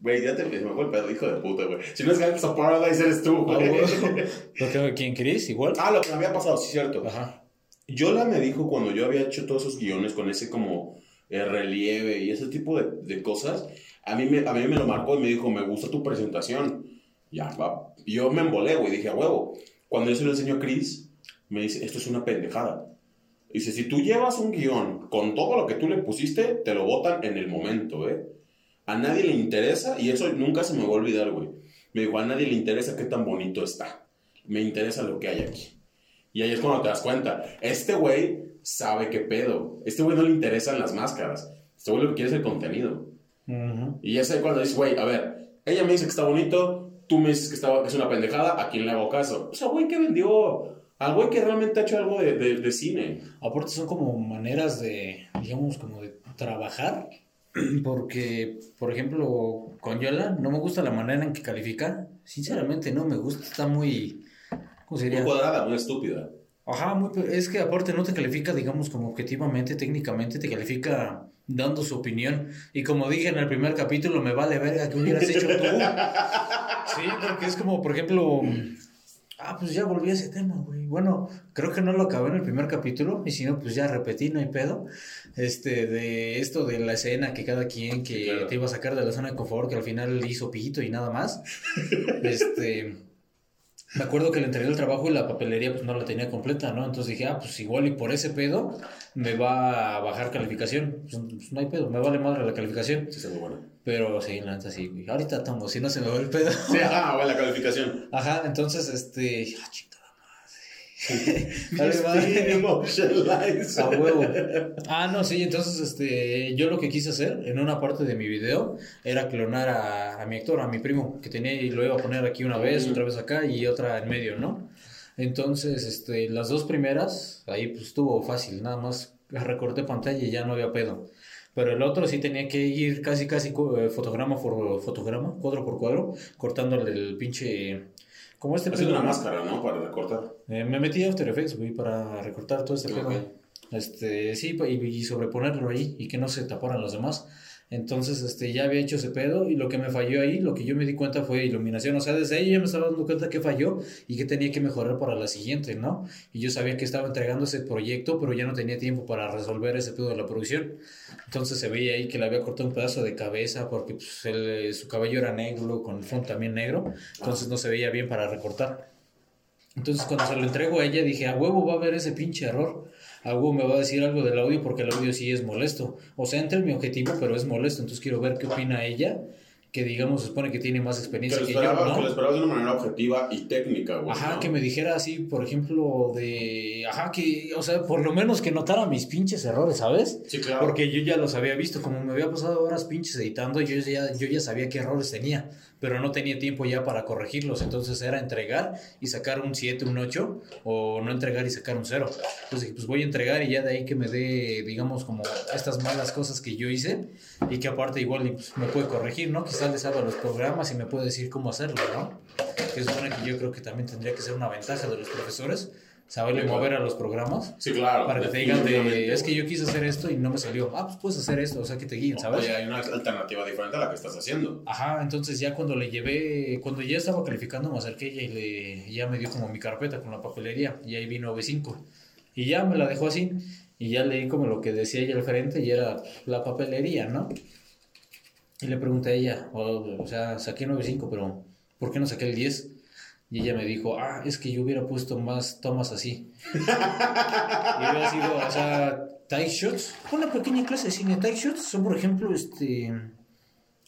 güey, ya te me fue el pedo, hijo de puta, güey. Si no es Gangs of Paradise, eres tú, A güey. Lo ¿Quién querés? Igual. Ah, lo que me había pasado, sí, cierto. Ajá. Yola me dijo cuando yo había hecho todos esos guiones con ese como eh, relieve y ese tipo de, de cosas, a mí, me, a mí me lo marcó y me dijo, me gusta tu presentación. Ya, va. Yo me embolé, güey, dije, a huevo. Cuando yo se lo enseño a Chris, me dice, esto es una pendejada. Dice, si tú llevas un guion con todo lo que tú le pusiste, te lo botan en el momento, ¿eh? A nadie le interesa, y eso nunca se me va a olvidar, güey. Me dijo, a nadie le interesa qué tan bonito está. Me interesa lo que hay aquí. Y ahí es cuando te das cuenta. Este güey sabe qué pedo. Este güey no le interesan las máscaras. Este güey lo que quiere es el contenido. Y es ahí cuando dices, güey, a ver, ella me dice que está bonito, tú me dices que, está, que es una pendejada, ¿a quién le hago caso? O sea, güey que vendió, al güey que realmente ha hecho algo de, de- de cine. Aparte son como maneras de, digamos, como de trabajar. Porque, por ejemplo, con Yola no me gusta la manera en que califica. Sinceramente no me gusta, está muy... ¿Cómo Muy sería? cuadrada, muy estúpida. Ajá, muy, es que aparte no te califica, digamos, como objetivamente, técnicamente, te califica dando su opinión. Y como dije en el primer capítulo, me vale verga que hubieras hecho tú. Sí, porque es como, por ejemplo, ah, pues ya volví a ese tema, güey. Bueno, creo que no lo acabé en el primer capítulo, y si no, pues ya repetí, no hay pedo. Este, de esto de la escena que cada quien que Sí, claro. te iba a sacar de la zona de confort, que al final hizo pito y nada más. Este. Me acuerdo que le entregué el trabajo y la papelería pues no la tenía completa, ¿no? Entonces dije, ah, pues igual y por ese pedo me va a bajar calificación. Pues, pues, no hay pedo, me vale madre la calificación. Sí, está muy buena. Pero sí, la neta sí, güey. Ahorita estamos, si no se me va el pedo. Sí, ajá, güey, la calificación. Ajá, entonces, este... Ah, chingada madre. Dale, madre. Emotionalize. A huevo. Ah, no, sí, entonces este, yo lo que quise hacer en una parte de mi video era clonar a, a mi actor, a mi primo, que tenía y lo iba a poner aquí una vez, otra vez acá y otra en medio, ¿no? Entonces, este, las dos primeras, ahí pues estuvo fácil, nada más recorté pantalla y ya no había pedo. Pero el otro sí tenía que ir casi, casi eh, fotograma por fotograma, cuadro por cuadro, cortándole el pinche... Como este Haciendo una máscara, ¿no? Para recortar. Eh, me metí a After Effects, güey, para recortar todo este Ok. pedo. Este, sí, y, y sobreponerlo ahí y que no se taparan los demás. Entonces, este, ya había hecho ese pedo y lo que me falló ahí, lo que yo me di cuenta fue iluminación. O sea, desde ahí ya me estaba dando cuenta que falló y que tenía que mejorar para la siguiente, ¿no? Y yo sabía que estaba entregando ese proyecto, pero ya no tenía tiempo para resolver ese pedo de la producción. Entonces se veía ahí que le había cortado un pedazo de cabeza porque pues, su cabello era negro, con el fondo también negro. Entonces no se veía bien para recortar. Entonces cuando se lo entrego a ella dije, a huevo va a haber ese pinche error. A huevo me va a decir algo del audio porque el audio sí es molesto. O sea, entra en mi objetivo, pero es molesto. Entonces quiero ver qué opina ella, que digamos se supone que tiene más Que experiencia lo que, yo, esperabas, ¿no? que lo esperabas de una manera objetiva y técnica, güey. Ajá, ¿no? que me dijera así, por ejemplo, de... Ajá, que, o sea, por lo menos que notara mis pinches errores, ¿sabes? Sí, claro. Porque yo ya los había visto, como me había pasado horas pinches editando, yo ya, yo ya sabía qué errores tenía, pero no tenía tiempo ya para corregirlos, entonces era entregar y sacar un 7, un 8, o no entregar y sacar un 0. Entonces dije, pues voy a entregar y ya de ahí que me dé, digamos, como estas malas cosas que yo hice y que aparte igual pues, me puede corregir, ¿no? Quizás le sabe los programas y me puede decir cómo hacerlo, ¿no? Que es bueno que yo creo que también tendría que ser una ventaja de los profesores, saberle Sí, claro. mover a los programas. Sí, claro. Para que te digan de, es que yo quise hacer esto y no me salió. Ah, pues puedes hacer esto, o sea, que te guíen, ¿sabes? Oye, hay una alternativa diferente a la que estás haciendo. Ajá, entonces ya cuando le llevé, cuando ya estaba calificando, me acerqué y le, ya me dio como mi carpeta con la papelería y ahí vino B5. Y ya me la dejó así y ya leí como lo que decía ella al frente y era la papelería, ¿no? Y le pregunté a ella, o, o sea, saqué 9.5, pero ¿por qué no saqué el 10? Y ella me dijo, ah, es que yo hubiera puesto más tomas así. y hubiera sido, o sea, tight shots. Una pequeña clase de cine. Tight shots son, por ejemplo, este...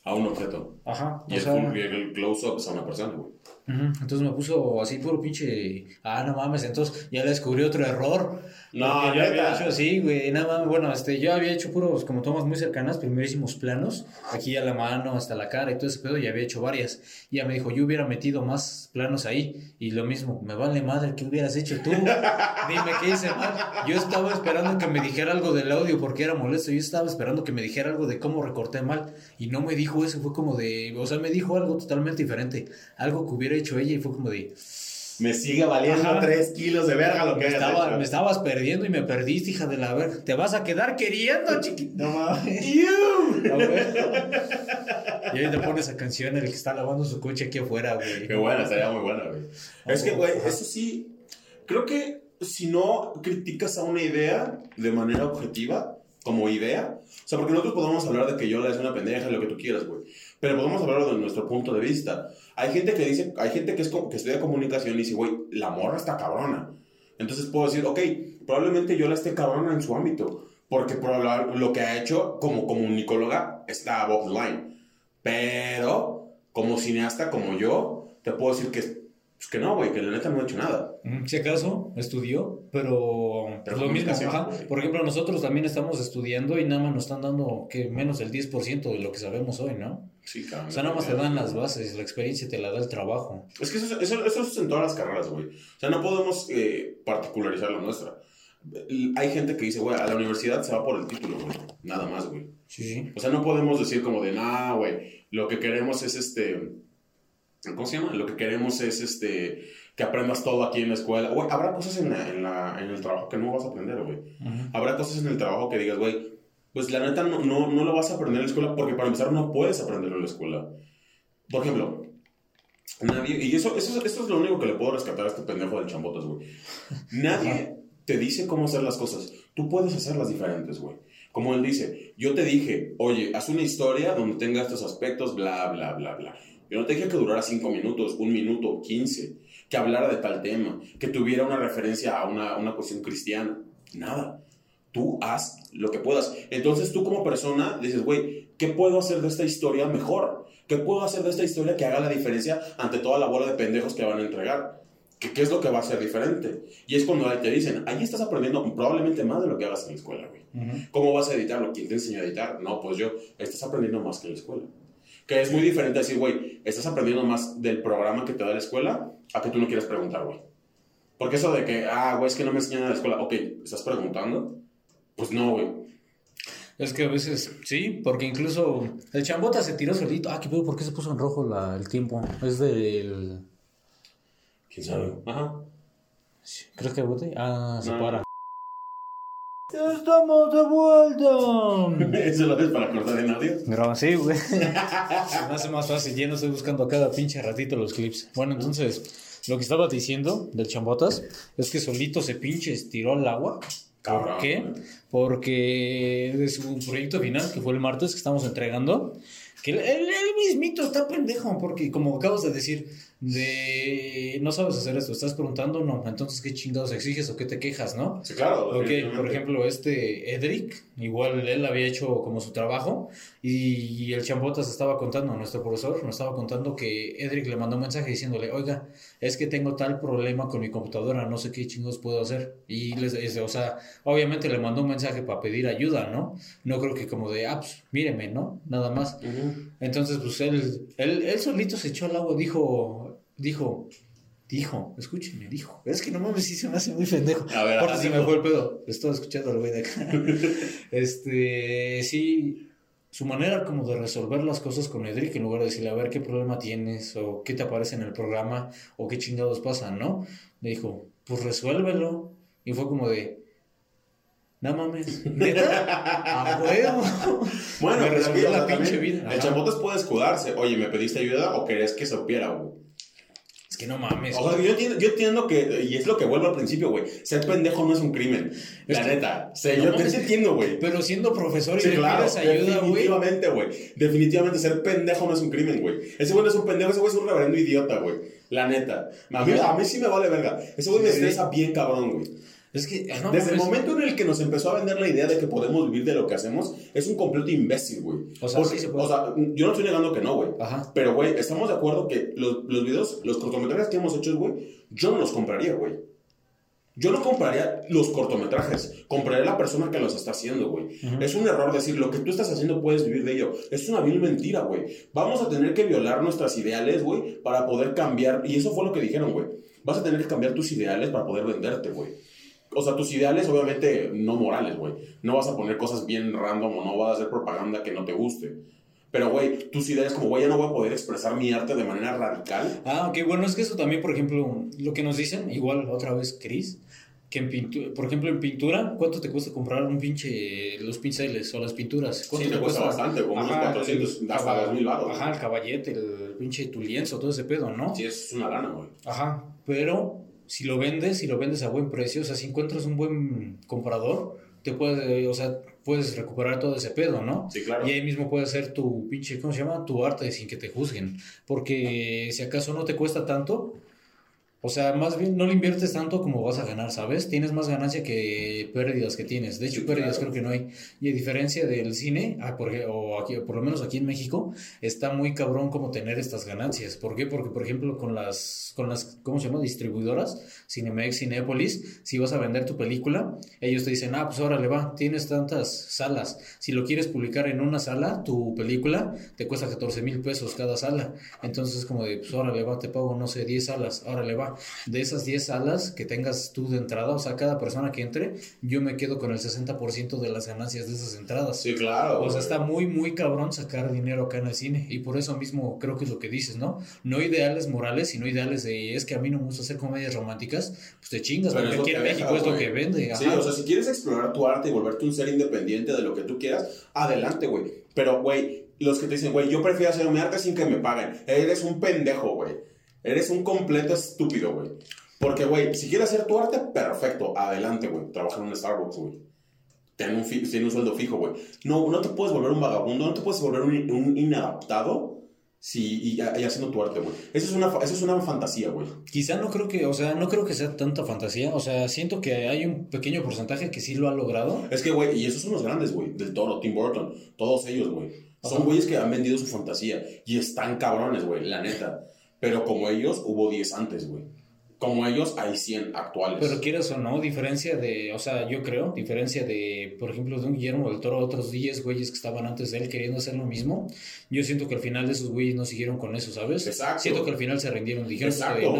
A un objeto. Ajá, Y o el, sea... close-up es a una persona, güey. Entonces me puso así puro pinche. Ah, no mames. Entonces ya le descubrí otro error. No, yo había hecho así, güey. Nada mames. Bueno, este, yo había hecho puros como tomas muy cercanas, primerísimos planos. Aquí a la mano, hasta la cara y todo ese pedo. Y había hecho varias. Y ella me dijo, yo hubiera metido más planos ahí. Y lo mismo, me vale madre, ¿qué hubieras hecho tú? Dime qué hice mal. Yo estaba esperando que me dijera algo del audio porque era molesto. Yo estaba esperando que me dijera algo de cómo recorté mal. Y no me dijo eso. Fue como de. O sea, me dijo algo totalmente diferente. Algo que hubiera hecho ella y fue como de. Me sigue valiendo Ajá. 3 kilos de verga lo que Me, estaba, hecho. me estabas perdiendo y me perdiste, hija de la verga. Te vas a quedar queriendo, chiquito. No mames. A. Y ahí te pone esa canción el que está lavando su coche aquí afuera, güey. Qué buena, estaría muy buena, güey. Es que, güey, eso sí. Creo que si no criticas a una idea de manera objetiva, como idea, o sea, porque nosotros podemos hablar de que yo la es una pendeja, lo que tú quieras, güey. Pero podemos hablar de nuestro punto de vista. Hay gente que dice, hay gente que, es, que estudia comunicación y dice, güey, la morra está cabrona. Entonces puedo decir, ok, probablemente yo la esté cabrona en su ámbito, porque proba- lo que ha hecho como comunicóloga está above line. Pero, como cineasta, como yo, te puedo decir que, pues que no, güey, que la neta no ha hecho nada. Si acaso estudió, pero, Pero lo mismo. ajá. Por ejemplo, nosotros también estamos estudiando y nada más nos están dando que menos del 10% de lo que sabemos hoy, ¿no? Sí, cabrón. O sea, nada más te dan las bases, la experiencia te la da el trabajo. Es que eso, eso, eso es en todas las carreras, güey. O sea, no podemos eh, particularizar la nuestra. Hay gente que dice, güey, a la universidad se va por el título, güey. Nada más, güey. Sí, sí. O sea, no podemos decir como de, nah, güey, lo que queremos es este... ¿Cómo se llama? Lo que queremos es este... Que aprendas todo aquí en la escuela. Güey, habrá cosas en, la, en, la, en el trabajo que no vas a aprender, güey. Ujú. Habrá cosas en el trabajo que digas, güey, pues la neta no, no, no lo vas a aprender en la escuela porque para empezar no puedes aprenderlo en la escuela. Por ejemplo, nadie, y eso, eso, eso es lo único que le puedo rescatar a este pendejo del chambotas, güey. Nadie te dice cómo hacer las cosas. Tú puedes hacerlas diferentes, güey. Como él dice, yo te dije, oye, haz una historia donde tenga estos aspectos, bla, bla, bla, bla. Yo no te dije que durara cinco minutos, un minuto, quince, que hablara de tal tema, que tuviera una referencia a una, una cuestión cristiana. Nada. Tú haz lo que puedas. Entonces tú como persona dices, güey, ¿qué puedo hacer de esta historia mejor? ¿Qué puedo hacer de esta historia que haga la diferencia ante toda la bola de pendejos que van a entregar? ¿Qué, qué es lo que va a ser diferente? Y es cuando ahí te dicen, ahí estás aprendiendo probablemente más de lo que hagas en la escuela, güey. Ujú. ¿Cómo vas a editarlo? ¿Quién te enseñó a editar? No, pues yo. Estás aprendiendo más que en la escuela. Que es muy diferente decir, güey, estás aprendiendo más del programa que te da la escuela a que tú no quieras preguntar, güey. Porque eso de que, ah, güey, es que no me enseñan en la escuela. Ok, ¿estás preguntando? Pues no, güey. Es que a veces, sí, porque incluso el chambota se tiró solito. Ah, qué pedo, ¿por qué se puso en rojo la- el tiempo? Es del. ¿Quién sabe? Ajá. ¿Crees que bote? Ah, se No. para. ¡Estamos de vuelta! ¿Eso lo ves para cortar en audio? Graba así, güey. Se me hace más fácil. Ya no estoy buscando a cada pinche ratito los clips. Bueno, entonces, lo que estaba diciendo del chambotas es que solito se pinche estiró al agua. ¿Por Cabrón, qué? Porque de su proyecto final, que fue el martes que estamos entregando, que él- él mismito está pendejo, porque como acabas de decir, de no sabes hacer esto, estás preguntando, no, entonces qué chingados exiges o qué te quejas, ¿no? Sí, claro. Ok, por ejemplo, este Edric, igual él había hecho como su trabajo y el chambotas estaba contando, nuestro profesor nos estaba contando que Edric le mandó un mensaje diciéndole, oiga, es que tengo tal problema con mi computadora, no sé qué chingados puedo hacer. Y les, es- o sea, obviamente le mandó un mensaje para pedir ayuda, ¿no? No creo que como de, ah, pues, míreme, ¿no? Nada más. Entonces, pues él, él, él solito se echó al agua, dijo, dijo, dijo, escúchenme, dijo. Es que no mames, sí se me hace muy pendejo. A ver, se sí, me fue el pedo. Estaba escuchando al güey de acá. este, sí, su manera como de resolver las cosas con Edric, en lugar de decirle, a ver qué problema tienes, o qué te aparece en el programa, o qué chingados pasan, ¿no? Le dijo, pues resuélvelo. Y fue como de, no mames, ¿neta? A huevo. Bueno, Me resolvió la pinche vida. El chapotes puede escudarse. Oye, ¿me pediste ayuda o querés que se opiera, güey? Es que no mames. O sea, yo entiendo, yo entiendo que, y es lo que vuelvo al principio, güey. Ser pendejo no es un crimen. La neta. No yo, mames. te entiendo, güey. Pero siendo profesor y Sí, le claro, pides ayuda, güey. definitivamente, güey. Definitivamente ser pendejo no es un crimen, güey. Ese güey no es un pendejo, ese güey es un reverendo idiota, güey. La neta. A mí, a mí sí me vale verga. Ese güey me Sí. estresa bien cabrón, güey. Es que, ah, no Desde el momento en el que nos empezó a vender la idea de que podemos vivir de lo que hacemos, es un completo imbécil, güey. O sea, Porque- sí se puede. o sea, yo no estoy negando que no, güey. Pero, güey, estamos de acuerdo que los, los videos, los cortometrajes que hemos hecho, güey, yo no los compraría, güey. Yo no compraría los cortometrajes, compraría la persona que los está haciendo, güey. Ujú. Es un error decir lo que tú estás haciendo puedes vivir de ello. Es una vil mentira, güey. Vamos a tener que violar nuestras ideales, güey, para poder cambiar. Y eso fue lo que dijeron, güey. Vas a tener que cambiar tus ideales para poder venderte, güey. O sea, tus ideales, obviamente, no morales, güey. No vas a poner cosas bien random o no vas a hacer propaganda que no te guste. Pero, güey, tus ideas como, güey, ya no voy a poder expresar mi arte de manera radical. Ah, ok, bueno, es que eso también, por ejemplo, lo que nos dicen, igual otra vez, Chris, que en pintura, por ejemplo, en pintura, ¿cuánto te cuesta comprar un pinche, los pinceles o las pinturas? ¿Cuánto Sí, te cuesta bastante, como unos 400, el hasta caba- 2000 baros. Ajá, el caballete, el pinche tu lienzo, todo ese pedo, ¿no? Sí, es una lana, güey. Ajá, pero si lo vendes, si lo vendes a buen precio, o sea, si encuentras un buen comprador, te puede, o sea, puedes recuperar todo ese pedo, ¿no? Sí, claro. Y ahí mismo puede ser tu pinche, ¿cómo se llama? Tu arte sin que te juzguen. Porque si acaso no te cuesta tanto, o sea, más bien no le inviertes tanto como vas a ganar, ¿sabes? Tienes más ganancia que pérdidas que tienes. De hecho, pérdidas creo que no hay. Y a diferencia del cine, ah, por, o aquí, por lo menos aquí en México, está muy cabrón como tener estas ganancias. ¿Por qué? Porque, por ejemplo, con las, con las ¿cómo se llama? Distribuidoras, Cinemex, Cinépolis, si vas a vender tu película, ellos te dicen, ah, pues órale, va, tienes tantas salas. Si lo quieres publicar en una sala, tu película te cuesta 14 mil pesos cada sala. Entonces es como de, pues órale, va, te pago, no sé, 10 salas, órale, va. De esas 10 salas que tengas tú de entrada, o sea, cada persona que entre, yo me quedo con el 60% de las ganancias de esas entradas. Sí, claro. O sea, está muy, muy cabrón sacar dinero acá en el cine. Y por eso mismo creo que es lo que dices, ¿no? No ideales morales, sino ideales de es que a mí no me gusta hacer comedias románticas, pues te chingas, Pero porque es lo aquí que en deja, México es lo güey. que vende. Sí, ajá. o sea, si quieres explorar tu arte y volverte un ser independiente de lo que tú quieras, adelante, güey. Pero, güey, los que te dicen, güey, yo prefiero hacer mi arte sin que me paguen. Eres un pendejo, güey. Eres un completo estúpido, güey. Porque, güey, si quieres hacer tu arte, perfecto, adelante, güey. Trabaja en un Starbucks, güey. Tiene un, fi- tiene un sueldo fijo, güey. No, no te puedes volver un vagabundo, no te puedes volver un, un inadaptado si, y, y haciendo tu arte, güey. Eso, es una eso es una fantasía, güey. Quizá no creo que, o sea, no creo que sea tanta fantasía. O sea, siento que hay un pequeño porcentaje que sí lo ha logrado. Es que, güey, y esos son los grandes, güey. Del Toro, Tim Burton, todos ellos, güey. Son güeyes que han vendido su fantasía. Y están cabrones, güey, la neta. Pero como ellos, hubo 10 antes, güey. Como ellos, hay 100 actuales. Pero quieras o no, diferencia de, o sea, yo creo, diferencia de, por ejemplo, de un Guillermo del Toro, otros 10 güeyes que estaban antes de él queriendo hacer lo mismo, yo siento que al final de esos güeyes no siguieron con eso, ¿sabes? Exacto. Siento que al final se rindieron, dijeron, Exacto, "Oye,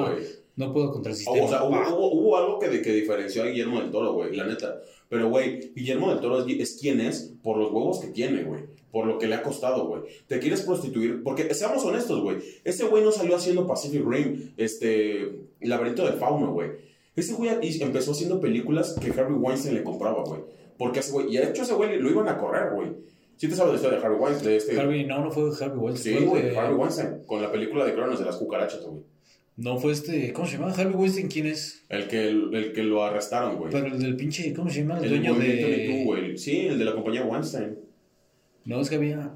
no, no puedo contra el sistema. O sea, hubo, Pa". hubo- hubo algo que, que diferenció a Guillermo del Toro, güey, la neta. Pero, güey, Guillermo del Toro es, es quien es por los huevos que tiene, güey. Por lo que le ha costado, güey. Te quieres prostituir. Porque, seamos honestos, güey. Ese güey no salió haciendo Pacific Rim, este. Laberinto del Fauno, güey. Ese güey empezó haciendo películas que Harvey Weinstein le compraba, güey. Porque ese güey. Y de hecho, ese güey lo iban a correr, güey. ¿Sí te sabes la historia de Harvey Weinstein? De este, Harvey, no, no fue Harvey Weinstein, Sí, güey, de- Harvey Weinstein. Con la película de Cronos de las cucarachas, güey. no fue este, ¿cómo se llama? Harvey Weinstein, ¿quién es? El que, el que lo arrestaron, güey. Pero el del pinche, ¿cómo se llama? El, El dueño de... Güey. Sí, el de la compañía Weinstein. No, es que había...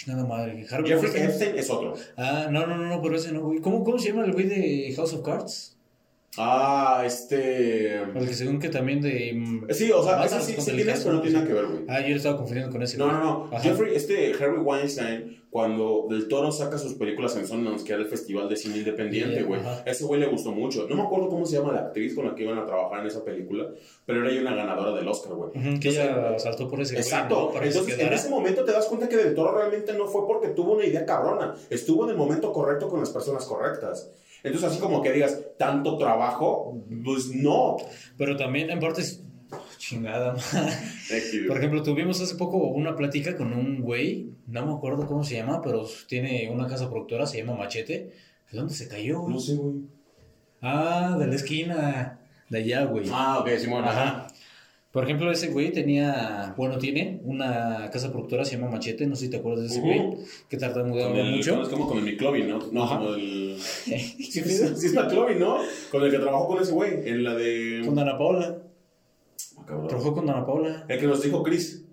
Chingada madre. Harvey Jeffrey. Epstein es otro. Ah, no, no, no, no, pero ese no, güey. ¿Cómo, ¿Cómo se llama el güey de House of Cards? Ah, este. El que según que también de... mm, Sí, o sea, a sí, sí tiene, pero no tiene nada que ver, güey. Ah, yo lo estaba confundiendo con ese. No, no, no. Ajá. Jeffrey, este Harvey Weinstein, cuando Del Toro saca sus películas en Sundance, que era el festival de cine independiente, Yeah, güey, a ese güey le gustó mucho. No me acuerdo cómo se llama la actriz con la que iban a trabajar en esa película, pero era una ganadora del Oscar, güey. Ujú, que ella saltó por ese güey, Exacto. ¿no? Entonces, en ese momento te das cuenta que Del Toro realmente no fue porque tuvo una idea cabrona. Estuvo en el momento correcto con las personas correctas. Entonces, así como que digas, tanto trabajo, pues no. Pero también, en parte, es- chingada. Por ejemplo, tuvimos hace poco una plática con un güey, no me acuerdo cómo se llama, pero tiene una casa productora, se llama Machete. ¿De dónde se cayó, güey? No sé, güey. Ah, de la esquina. de allá, güey. Ah, ok, Simón, ajá. Por ejemplo, ese güey tenía, bueno, tiene una casa productora, se llama Machete, no sé si te acuerdas de ese Ujú. güey, que tartamudeaba mucho. Es como con el McLovin, ¿no? No, Ajá. como el... Sí, es McLovin, ¿no? Con el que trabajó con ese güey, en la de... Con Dana Paula. Ah, cabrón. Trabajó con Dana Paula. El que nos dijo Chris.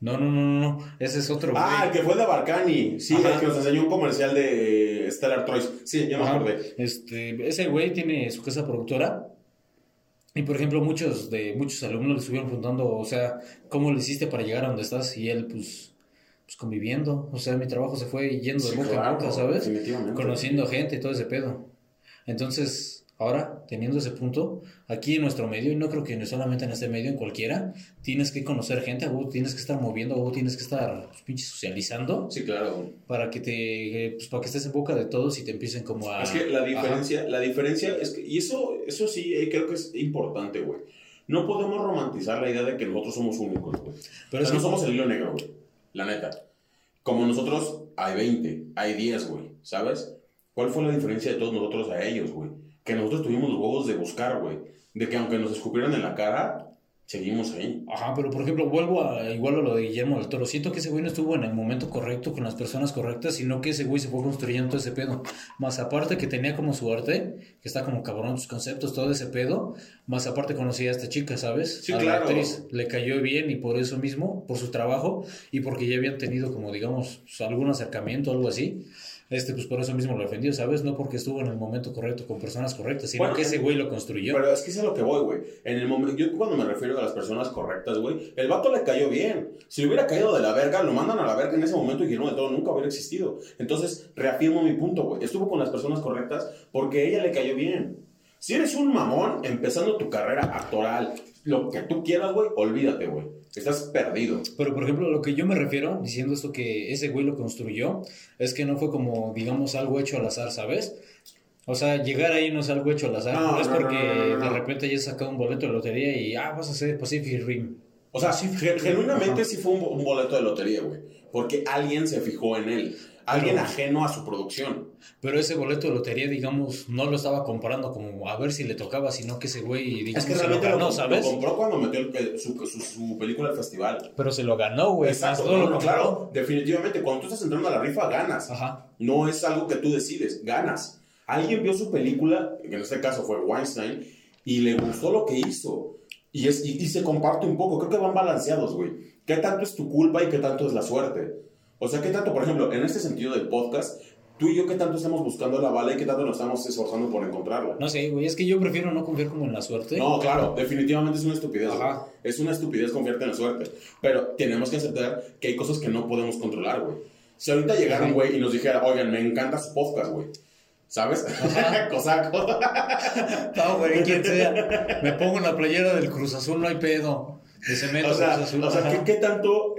No, no, no, no, no. Ese es otro güey. Ah, el que fue de Barcani. Sí, Ajá. el que nos enseñó un comercial de Stellar Toys. Sí, ya me acordé. Este, ese güey tiene su casa productora. Y por ejemplo, muchos de muchos alumnos le estuvieron preguntando, o sea, ¿cómo le hiciste para llegar a donde estás? Y él, pues, pues conviviendo. O sea, mi trabajo se fue yendo de Sí, boca claro, en boca, ¿sabes? Conociendo gente y todo ese pedo. Entonces, ahora, teniendo ese punto, aquí en nuestro medio, y no creo que solamente en este medio, en cualquiera, tienes que conocer gente, tienes que estar moviendo, tienes que estar pues, pinche socializando Sí, claro. para que te pues, para que estés en boca de todos y te empiecen como a Es que la Ajá. diferencia, la diferencia es que, y eso, eso sí eh, creo que es importante, güey. No podemos romantizar la idea de que nosotros somos únicos, güey. Pero o es sea, que no somos el hilo negro, güey. La neta. Como nosotros, hay 20, hay 10, güey. ¿Sabes? ¿Cuál fue la diferencia de todos nosotros a ellos, güey? Que nosotros tuvimos los huevos de buscar, güey. De que aunque nos escupieran en la cara, seguimos ahí. Ajá, pero por ejemplo, vuelvo a igual a lo de Guillermo del Toro. Siento que ese güey no estuvo en el momento correcto con las personas correctas, sino que ese güey se fue construyendo todo ese pedo. Más aparte que tenía como su arte, que está como cabrón sus conceptos, todo ese pedo. Más aparte conocía a esta chica, ¿sabes? Sí, a claro. la actriz. Le cayó bien y por eso mismo, por su trabajo y porque ya habían tenido como, digamos, algún acercamiento, algo así. Este, pues por eso mismo lo defendió, ¿sabes? No porque estuvo en el momento correcto con personas correctas, sino Bueno, que ese güey lo construyó. Pero es que es a lo que voy, güey. En el momento, yo cuando me refiero a las personas correctas, güey, el vato le cayó bien. Si le hubiera caído de la verga, lo mandan a la verga en ese momento y Guillermo de Toro nunca hubiera existido. Entonces, reafirmo mi punto, güey. Estuvo con las personas correctas porque ella le cayó bien. Si eres un mamón empezando tu carrera actoral, lo que tú quieras, güey, olvídate, güey. Estás perdido. Pero, por ejemplo, lo que yo me refiero, diciendo esto que ese güey lo construyó, es que no fue como, digamos, algo hecho al azar, ¿sabes? O sea, llegar ahí no es algo hecho al azar, No, no, es no, porque no, de repente ya sacado un boleto de lotería y, ah, vas a hacer Pacific Rim. O sea, ge- genuinamente Ajá. sí fue un, un boleto de lotería, güey. Porque alguien se fijó en él. Alguien ajeno a su producción. Pero ese boleto de lotería, digamos, no lo estaba comprando como a ver si le tocaba, sino que ese güey, digamos, Es que se lo realmente ganó, lo, lo ¿sabes? compró cuando metió el- su, su- su película al festival. Pero se lo ganó, güey. Exacto, no lo no, claro, definitivamente. Cuando tú estás entrando a la rifa, ganas. Ajá. No es algo que tú decides, ganas. Alguien vio su película, que en este caso fue Weinstein, y le gustó lo que hizo. Y, es, y, y se comparte un poco, creo que van balanceados, güey. ¿Qué tanto es tu culpa y qué tanto es la suerte? O sea, ¿qué tanto, por ejemplo, en este sentido del podcast, tú y yo, qué tanto estamos buscando la bala y qué tanto nos estamos esforzando por encontrarla? No sé, güey, es que yo prefiero no confiar como en la suerte. No, claro, definitivamente es una estupidez. Ajá. güey. Es una estupidez confiarte en la suerte. Pero tenemos que aceptar que hay cosas que no podemos controlar, güey. Si ahorita llegara un güey y nos dijera, oigan, me encanta su podcast, güey. ¿Sabes? Cosaco. No, güey, quien sea. Me pongo en la playera del Cruz Azul, no hay pedo. De cemento, o sea, Cruz Azul. o sea. ¿qué, qué tanto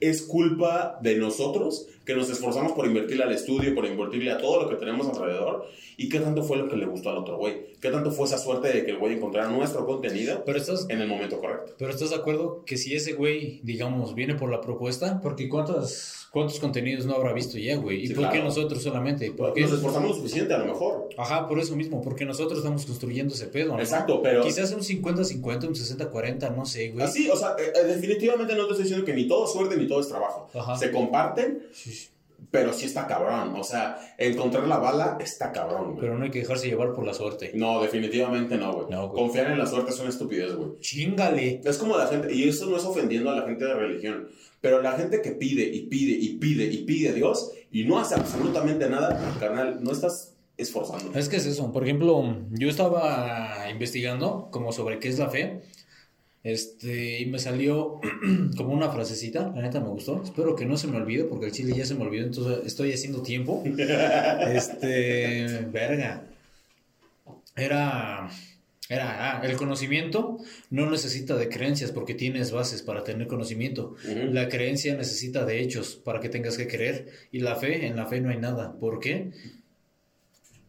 es culpa de nosotros que nos esforzamos por invertirle al estudio, por invertirle a todo lo que tenemos alrededor? ¿Y qué tanto fue lo que le gustó al otro güey? ¿Qué tanto fue esa suerte de que el güey encontrara nuestro contenido Pero estás, en el momento correcto? pero estás de acuerdo que si ese güey, digamos, viene por la propuesta, porque cuántos, cuántos contenidos no habrá visto ya, güey. ¿Y Sí, por qué nosotros solamente? ¿Por qué? Nos esforzamos lo suficiente, a lo mejor. Ajá, por eso mismo, porque nosotros estamos construyendo ese pedo. ¿no? Exacto, pero... Quizás un 50-50, un 60-40, no sé, güey. Así, o sea, eh, eh, definitivamente no te estoy diciendo que ni todo es suerte ni todo es trabajo. Ajá. Se comparten, Sí, sí. pero sí está cabrón. O sea, encontrar la bala está cabrón, güey. Pero no hay que dejarse llevar por la suerte. No, definitivamente no, güey. No, güey. Confiar en la suerte es una estupidez, güey. Chingale. Es como la gente, y eso no es ofendiendo a la gente de religión, pero la gente que pide y pide y pide y pide a Dios y no hace absolutamente nada, carnal, no estás esforzando. Es que es eso. Por ejemplo, yo estaba investigando como sobre qué es la fe. Este, y me salió como una frasecita, la neta me gustó. Espero que no se me olvide porque el chile ya se me olvidó, entonces estoy haciendo tiempo. Este, verga. Era era ah, el conocimiento no necesita de creencias porque tienes bases para tener conocimiento. La creencia necesita de hechos para que tengas que creer y la fe, en la fe no hay nada. ¿Por qué?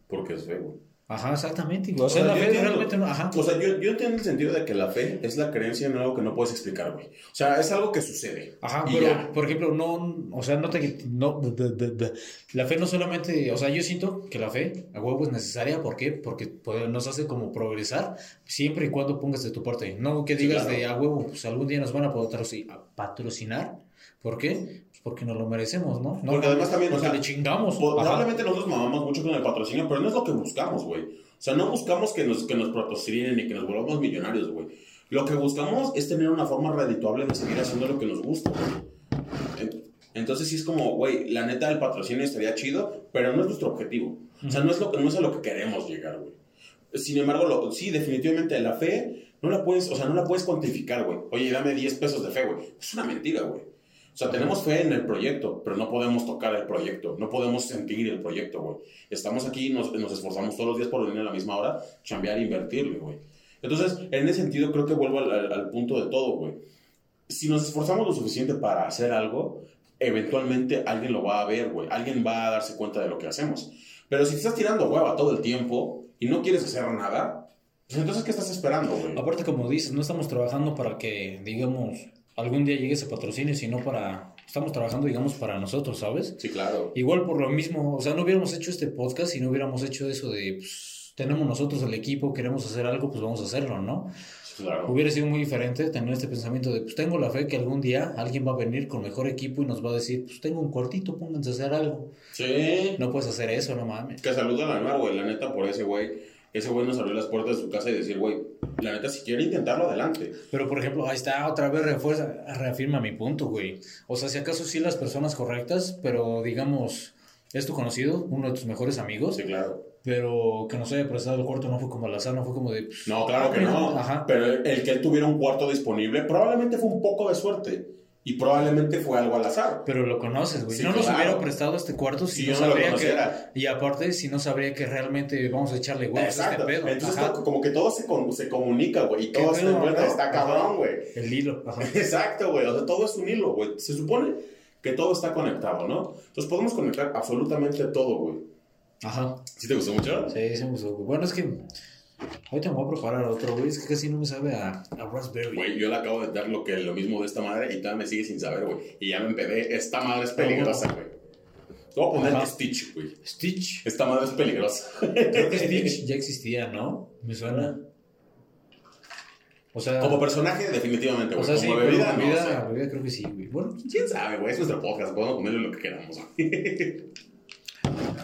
Porque es feo, güey. Ajá, exactamente. O sea, O sea, la fe entiendo. realmente no. Ajá. O sea, yo, yo entiendo el sentido de que la fe es la creencia en algo que no puedes explicar, güey. O sea, es algo que sucede. Ajá, pero ya. por ejemplo, no, o sea, no te, no, de- de- de- la fe no solamente, o sea, yo siento que la fe a huevo es necesaria, ¿por qué? Porque pues, nos hace como progresar siempre y cuando pongas de tu parte, no que Sí, digas claro. de a huevo, pues algún día nos van a patrocinar, ¿por qué? Porque nos lo merecemos, ¿no? no Porque además también, o porque sea, le chingamos. Probablemente nosotros mamamos mucho con el patrocinio, pero no es lo que buscamos, güey. O sea, no buscamos que nos, que nos patrocinen y que nos volvamos millonarios, güey. Lo que buscamos es tener una forma redituable de seguir haciendo lo que nos gusta, güey. En- Entonces sí es como, güey, la neta del patrocinio estaría chido, pero no es nuestro objetivo. O sea, no es, lo, que- no es a lo que queremos llegar, güey. Sin embargo, lo- sí, definitivamente la fe no la puedes, o sea, no la puedes cuantificar, güey. Oye, dame 10 pesos de fe, güey. Es una mentira, güey. Sea, tenemos fe en el proyecto, pero no podemos tocar el proyecto, no podemos sentir el proyecto, güey. Estamos aquí, nos, nos esforzamos todos los días por venir a la misma hora, chambear e invertirle, güey. Entonces, en ese sentido, creo que vuelvo al, al- al punto de todo, güey. Si nos esforzamos lo suficiente para hacer algo, eventualmente alguien lo va a ver, güey. Alguien va a darse cuenta de lo que hacemos. Pero si te estás tirando hueva todo el tiempo y no quieres hacer nada, pues entonces, ¿qué estás esperando, güey? Aparte, como dices, no estamos trabajando para que, digamos, algún día llegue ese patrocinio, sino para, estamos trabajando, digamos, para nosotros, ¿sabes? Sí, claro. Igual por lo mismo, o sea, no hubiéramos hecho este podcast si no hubiéramos hecho eso de, pues, tenemos nosotros el equipo, queremos hacer algo, pues vamos a hacerlo, ¿no? Claro. Hubiera sido muy diferente tener este pensamiento de, pues tengo la fe que algún día alguien va a venir con mejor equipo y nos va a decir, pues tengo un cuartito, pónganse a hacer algo. Sí. No puedes hacer eso, no mames. Que saluda a Anuar, güey. La neta, por ese güey. Ese güey nos abrió las puertas de su casa y decir, güey, la neta, si quiere intentarlo, adelante. Pero, por ejemplo, ahí está, otra vez refuerza, reafirma mi punto, güey. O sea, si acaso sí las personas correctas, pero digamos, es tu conocido, uno de tus mejores amigos, Sí, claro. pero que nos haya prestado el cuarto no fue como al azar, no fue como de... pues, No, claro que no. Ajá. Pero el, el que él tuviera un cuarto disponible probablemente fue un poco de suerte. Y probablemente fue algo al azar. Pero lo conoces, güey. Sí, no nos hubiera prestado este cuarto si, Si no sabría que... Y aparte, si no sabría que realmente vamos a echarle huevos a este Exacto. pedo. Entonces, Ajá. como que todo se, con- se comunica, güey. Y ¿Qué todo se pedo, no? Está cabrón, güey. El hilo. Ajá. Exacto, güey. O sea, todo es un hilo, güey. Se supone que todo está conectado, ¿no? Entonces podemos conectar absolutamente todo, güey. Ajá. ¿Sí te gustó mucho? Sí, sí me gustó. Bueno, es que ahorita me voy a preparar otro, güey. Es que casi no me sabe a, a raspberry. Güey, yo le acabo de dar lo, que, lo mismo de esta madre y todavía me sigue sin saber, güey. Y ya me empedé. Esta madre es peligrosa, güey. Te voy a poner Ajá. Stitch, güey. Stitch. Esta madre es peligrosa. Creo que Stitch ya existía, ¿no? Me suena. O sea, Como personaje, definitivamente, o güey. sea, sí, Como pero bebida, no bebida, sé. bebida creo que sí, güey. Bueno, ¿Quién sabe, güey? Es nuestro podcast. Podemos ponerle lo que queramos, güey.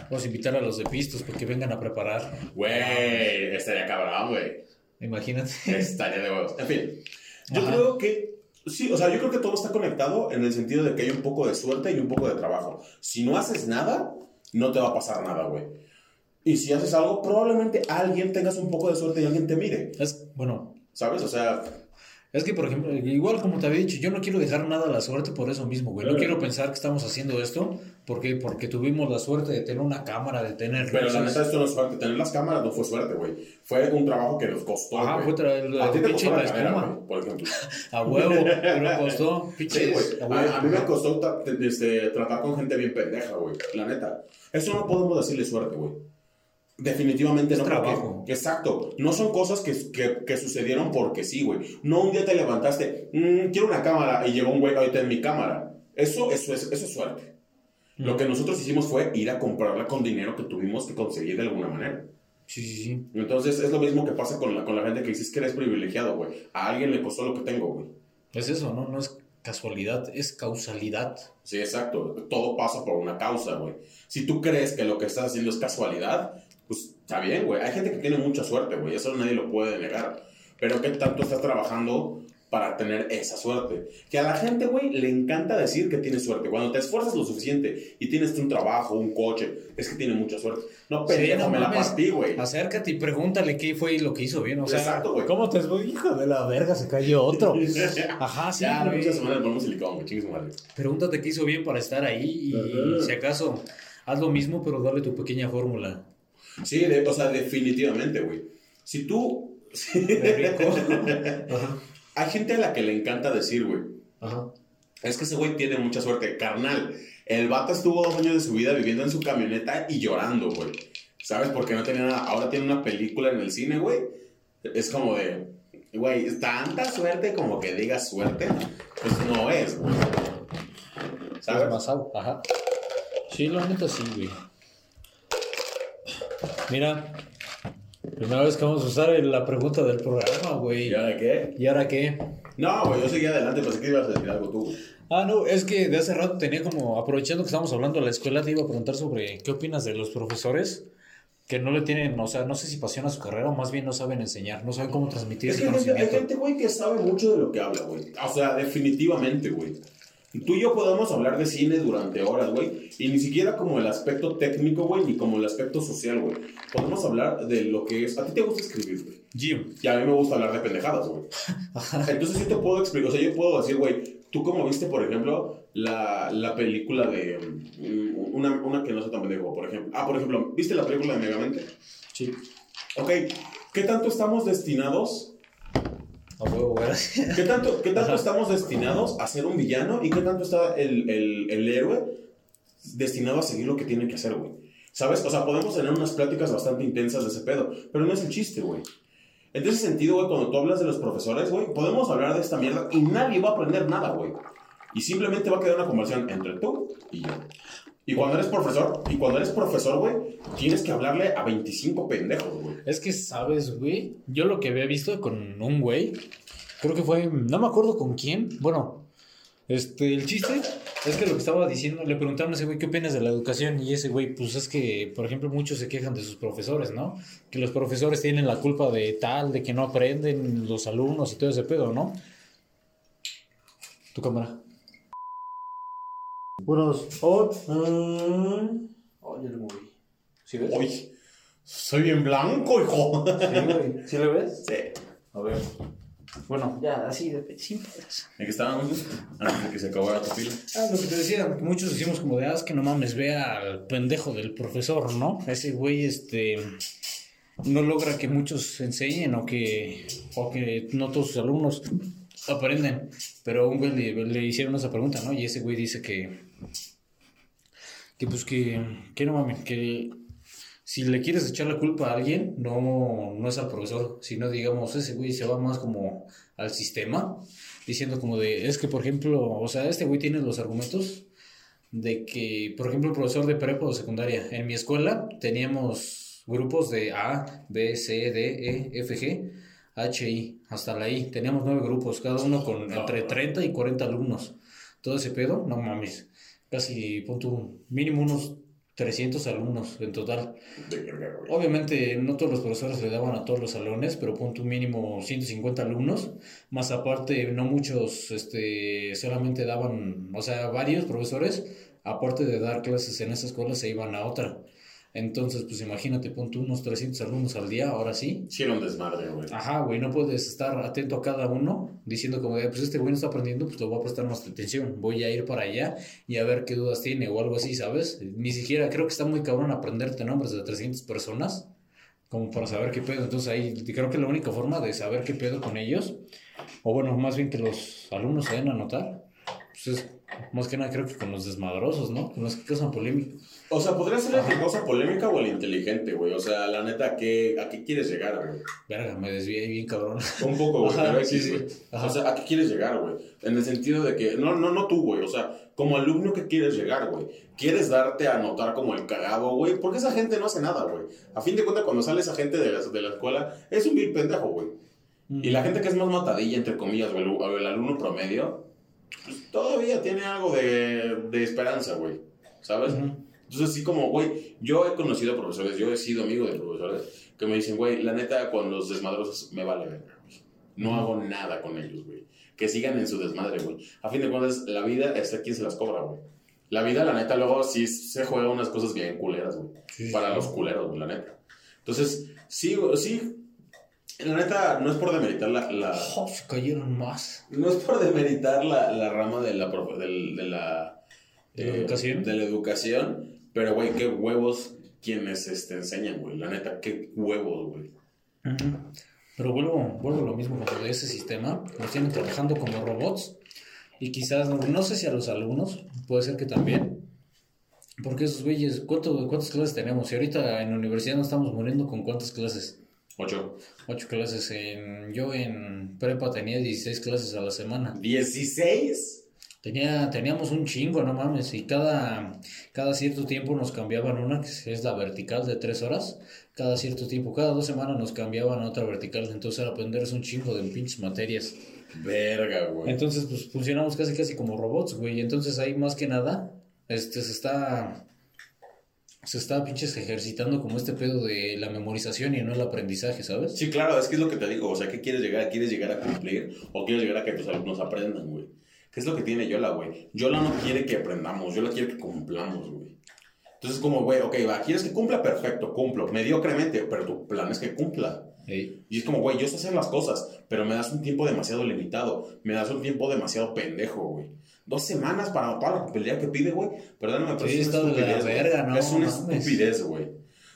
vamos a invitar a los de Pistos porque vengan a preparar. Güey, estaría cabrón, güey. Imagínate. Estaría de huevos. En fin, yo Ajá. creo que. Sí, o sea, yo creo que todo está conectado en el sentido de que hay un poco de suerte y un poco de trabajo. Si no haces nada, no te va a pasar nada, güey. Y si haces algo, probablemente alguien tengas un poco de suerte y alguien te mire. Es, bueno, ¿Sabes? O sea, es que, por ejemplo, igual como te había dicho, yo no quiero dejar nada a la suerte por eso mismo, güey. No quiero pensar que estamos haciendo esto porque, porque tuvimos la suerte de tener una cámara, de tener pero la neta, esto no es suerte. Tener las cámaras no fue suerte, güey. Fue un trabajo que nos costó. Ajá, fue traer la A ti te costó la la cadera, espuma. güey, por ejemplo. A huevo, pero costó. Güey. a. A, a mí me costó este, tratar con gente bien pendeja, güey. La neta. Eso no podemos decirle suerte, güey. Definitivamente Es no. porque- trabajo. exacto. No son cosas que, que, que sucedieron porque sí, güey. No un día te levantaste, "Mm, quiero una cámara y llegó un güey, ahorita en mi cámara. Eso, eso, es, eso es suerte. Lo que nosotros hicimos fue ir a comprarla con dinero que tuvimos que conseguir de alguna manera. Sí, sí, sí. Entonces es lo mismo que pasa con la, con la gente que dices que eres privilegiado, güey. A alguien le costó lo que tengo, güey. Es eso, ¿no? No es casualidad, es causalidad. Sí, exacto. Todo pasa por una causa, güey. Si tú crees que lo que estás haciendo es casualidad, pues está bien, güey. Hay gente que tiene mucha suerte, güey. Eso nadie lo puede negar. Pero ¿qué tanto estás trabajando para tener esa suerte? Que a la gente, güey, le encanta decir que tiene suerte. Cuando te esfuerzas lo suficiente y tienes un trabajo, un coche, es que tiene mucha suerte. No, Sí, pendejo, no me la partí, güey. Acércate y pregúntale qué fue lo que hizo bien. O sea, Exacto, güey. ¿cómo te fue? Hijo de la verga, se cayó otro. Ajá, sí. ya, la güey. próxima semana le ponemos silicón, güey. Chingue su madre. Pregúntate qué hizo bien para estar ahí y Ajá. si acaso haz lo mismo, pero dale tu pequeña fórmula. Sí, de- o sea, definitivamente, güey. Si tú... De rico. Ajá. Hay gente a la que le encanta decir, güey. Ajá. Es que ese güey tiene mucha suerte, carnal. El vato estuvo dos años de su vida viviendo en su camioneta y llorando, güey. ¿Sabes? Porque no tenía nada. Ahora tiene una película en el cine, güey. Es como de. Güey, tanta suerte como que digas suerte, pues no es, güey. ¿Sabes? Es más algo, ajá. Sí, la neta sí, güey. Mira, primera vez que vamos a usar la pregunta del programa, güey. ¿Y ahora qué? ¿Y ahora qué? No, güey, yo seguí adelante, pensé que ibas a decir algo tú. Ah, no, es que de hace rato tenía como, aprovechando que estamos hablando de la escuela, te iba a preguntar sobre qué opinas de los profesores que no le tienen, o sea, no sé si pasión a su carrera o más bien no saben enseñar, no saben cómo transmitir Es ese que hay gente, hay conocimiento. gente, güey, que sabe mucho de lo que habla, güey. O sea, definitivamente, güey. Tú y yo podemos hablar de cine durante horas, güey. Y ni siquiera como el aspecto técnico, güey, ni como el aspecto social, güey. Podemos hablar de lo que es. A ti te gusta escribir, güey. Jim. Y a mí me gusta hablar de pendejadas, güey. Entonces yo te puedo explicar, o sea, yo puedo decir, güey, tú como viste, por ejemplo, la, la película de... mm, Una, una que no sea tan pendejo, por ejemplo. Ah, por ejemplo, ¿viste la película de Megamente? Sí. Ok, ¿qué tanto estamos destinados A huevo, güey. ¿Qué tanto, qué tanto estamos destinados a ser un villano y qué tanto está el, el, el héroe destinado a seguir lo que tiene que hacer, güey? ¿Sabes? O sea, podemos tener unas pláticas bastante intensas de ese pedo, pero no es el chiste, güey. En ese sentido, güey, cuando tú hablas de los profesores, güey, podemos hablar de esta mierda y nadie va a aprender nada, güey. Y simplemente va a quedar una conversación entre tú y yo. Y cuando eres profesor, y cuando eres profesor, güey, tienes que hablarle a 25 pendejos, güey. Es que, ¿sabes, güey? Yo lo que había visto con un güey, creo que fue, no me acuerdo con quién, bueno, este, el chiste es que lo que estaba diciendo, le preguntaron a ese güey qué opinas de la educación y ese güey, pues es que, por ejemplo, muchos se quejan de sus profesores, ¿no? Que los profesores tienen la culpa de tal, de que no aprenden los alumnos y todo ese pedo, ¿no? Tu cámara. Buenos. Oh, oh, ya le moví. ¿Sí ves? Uy, soy bien blanco, hijo. Sí, güey. ¿Sí le ves? Sí. A ver. Bueno, ya, así de sin pedos. ¿En qué estábamos? Antes de que se acabara tu pila. Ah, lo que te decía, que muchos decimos como de, ah, es que no mames, ve al pendejo del profesor, ¿no? Ese güey, este, no logra que muchos enseñen o que, o que no todos sus alumnos aprenden. Pero a un güey le, le hicieron esa pregunta, ¿no? Y ese güey dice que, que pues que, que no mames, que si le quieres echar la culpa a alguien, no, no es al profesor, sino digamos, ese güey se va más como al sistema, diciendo como de, es que por ejemplo, o sea, este güey tiene los argumentos de que, por ejemplo, el profesor de prepa o secundaria, en mi escuela teníamos grupos de A, B, C, D, E, F, G, H, I, hasta la I, teníamos nueve grupos, cada uno con entre 30 y 40 alumnos. Todo ese pedo, no mames, casi punto mínimo unos 300 alumnos en total. Obviamente no todos los profesores le daban a todos los salones, pero punto un mínimo 150 alumnos, más aparte no muchos este, solamente daban, o sea, varios profesores, aparte de dar clases en esa escuela, se iban a otra. Entonces, pues imagínate, punto unos 300 alumnos al día, ahora sí. Sí, era un desmadre, güey. Ajá, güey, no puedes estar atento a cada uno diciendo como, pues este güey no está aprendiendo, pues le voy a prestar más atención, voy a ir para allá y a ver qué dudas tiene o algo así, ¿sabes? Ni siquiera creo que está muy cabrón aprenderte nombres de 300 personas como para saber qué pedo. Entonces ahí creo que la única forma de saber qué pedo con ellos, o bueno, más bien que los alumnos se den a notar, pues es más que nada creo que con los desmadrosos, ¿no? Con los que causan polémica. O sea, podría ser la cosa polémica o el inteligente, güey. O sea, la neta, ¿a qué, a qué quieres llegar, güey? Verga, me desvié ahí bien cabrón. Un poco, güey. Ajá, sí, sí. Ajá. O sea, ¿a qué quieres llegar, güey? En el sentido de que, no, no, no tú, güey. O sea, como alumno, ¿qué quieres llegar, güey? ¿Quieres darte a notar como el cagado, güey? Porque esa gente no hace nada, güey. A fin de cuentas, cuando sale esa gente de la, de la escuela, es un vil pendejo, güey. Y la gente que es más matadilla, entre comillas, güey, el, el alumno promedio, pues todavía tiene algo de, de esperanza, güey. ¿Sabes? Ujú. Entonces, así como, güey, yo he conocido profesores, yo he sido amigo de profesores que me dicen, güey, la neta, con los desmadrosos me vale verga, güey. No hago nada con ellos, güey. Que sigan en su desmadre, güey. A fin de cuentas, la vida está quien se las cobra, güey. La vida, la neta, luego sí se juega unas cosas bien culeras, güey. Sí, Para sí. los culeros, güey, la neta. Entonces, sí, sí. La neta, no es por demeritar la, la, Oh, cayeron más. no es por demeritar la, la rama de la, de la, ¿De la educación? de la educación, pero, güey, qué huevos quienes este, enseñan, güey. La neta, qué huevos, güey. Pero vuelvo, vuelvo a lo mismo de ese sistema. Nos tienen trabajando como robots. Y quizás, no sé si a los alumnos, puede ser que también. Porque esos güeyes, ¿cuánto, ¿cuántas clases tenemos? Y ahorita en la universidad nos estamos muriendo con cuántas clases. Ocho. Ocho clases. En, yo en prepa tenía 16 clases a la semana. ¿16? Tenía, teníamos un chingo, no mames, y cada, cada cierto tiempo nos cambiaban una, que es la vertical de tres horas, cada cierto tiempo, cada dos semanas nos cambiaban a otra vertical, entonces era aprenderse un chingo de pinches materias. Verga, güey. Entonces, pues funcionamos casi casi como robots, güey, entonces ahí más que nada, este, se está, se está pinches ejercitando como este pedo de la memorización y no el aprendizaje, ¿sabes? Sí, claro, es que es lo que te digo, o sea, ¿qué quieres llegar? ¿Quieres llegar a cumplir o quieres llegar a que tus alumnos aprendan, güey? ¿Qué es lo que tiene Yola, güey? Yola no quiere que aprendamos, Yola quiere que cumplamos, güey. Entonces, como, güey, ok, va, ¿quieres que cumpla? Perfecto, cumplo. Mediocremente, pero tu plan es que cumpla. Ey. Y es como, güey, yo sé hacer las cosas, pero me das un tiempo demasiado limitado. Me das un tiempo demasiado pendejo, güey. Dos semanas para toda la papelería que pide, güey. Perdóname, pero Sí, es una de la estupidez. verga, no Es una mames. estupidez, güey.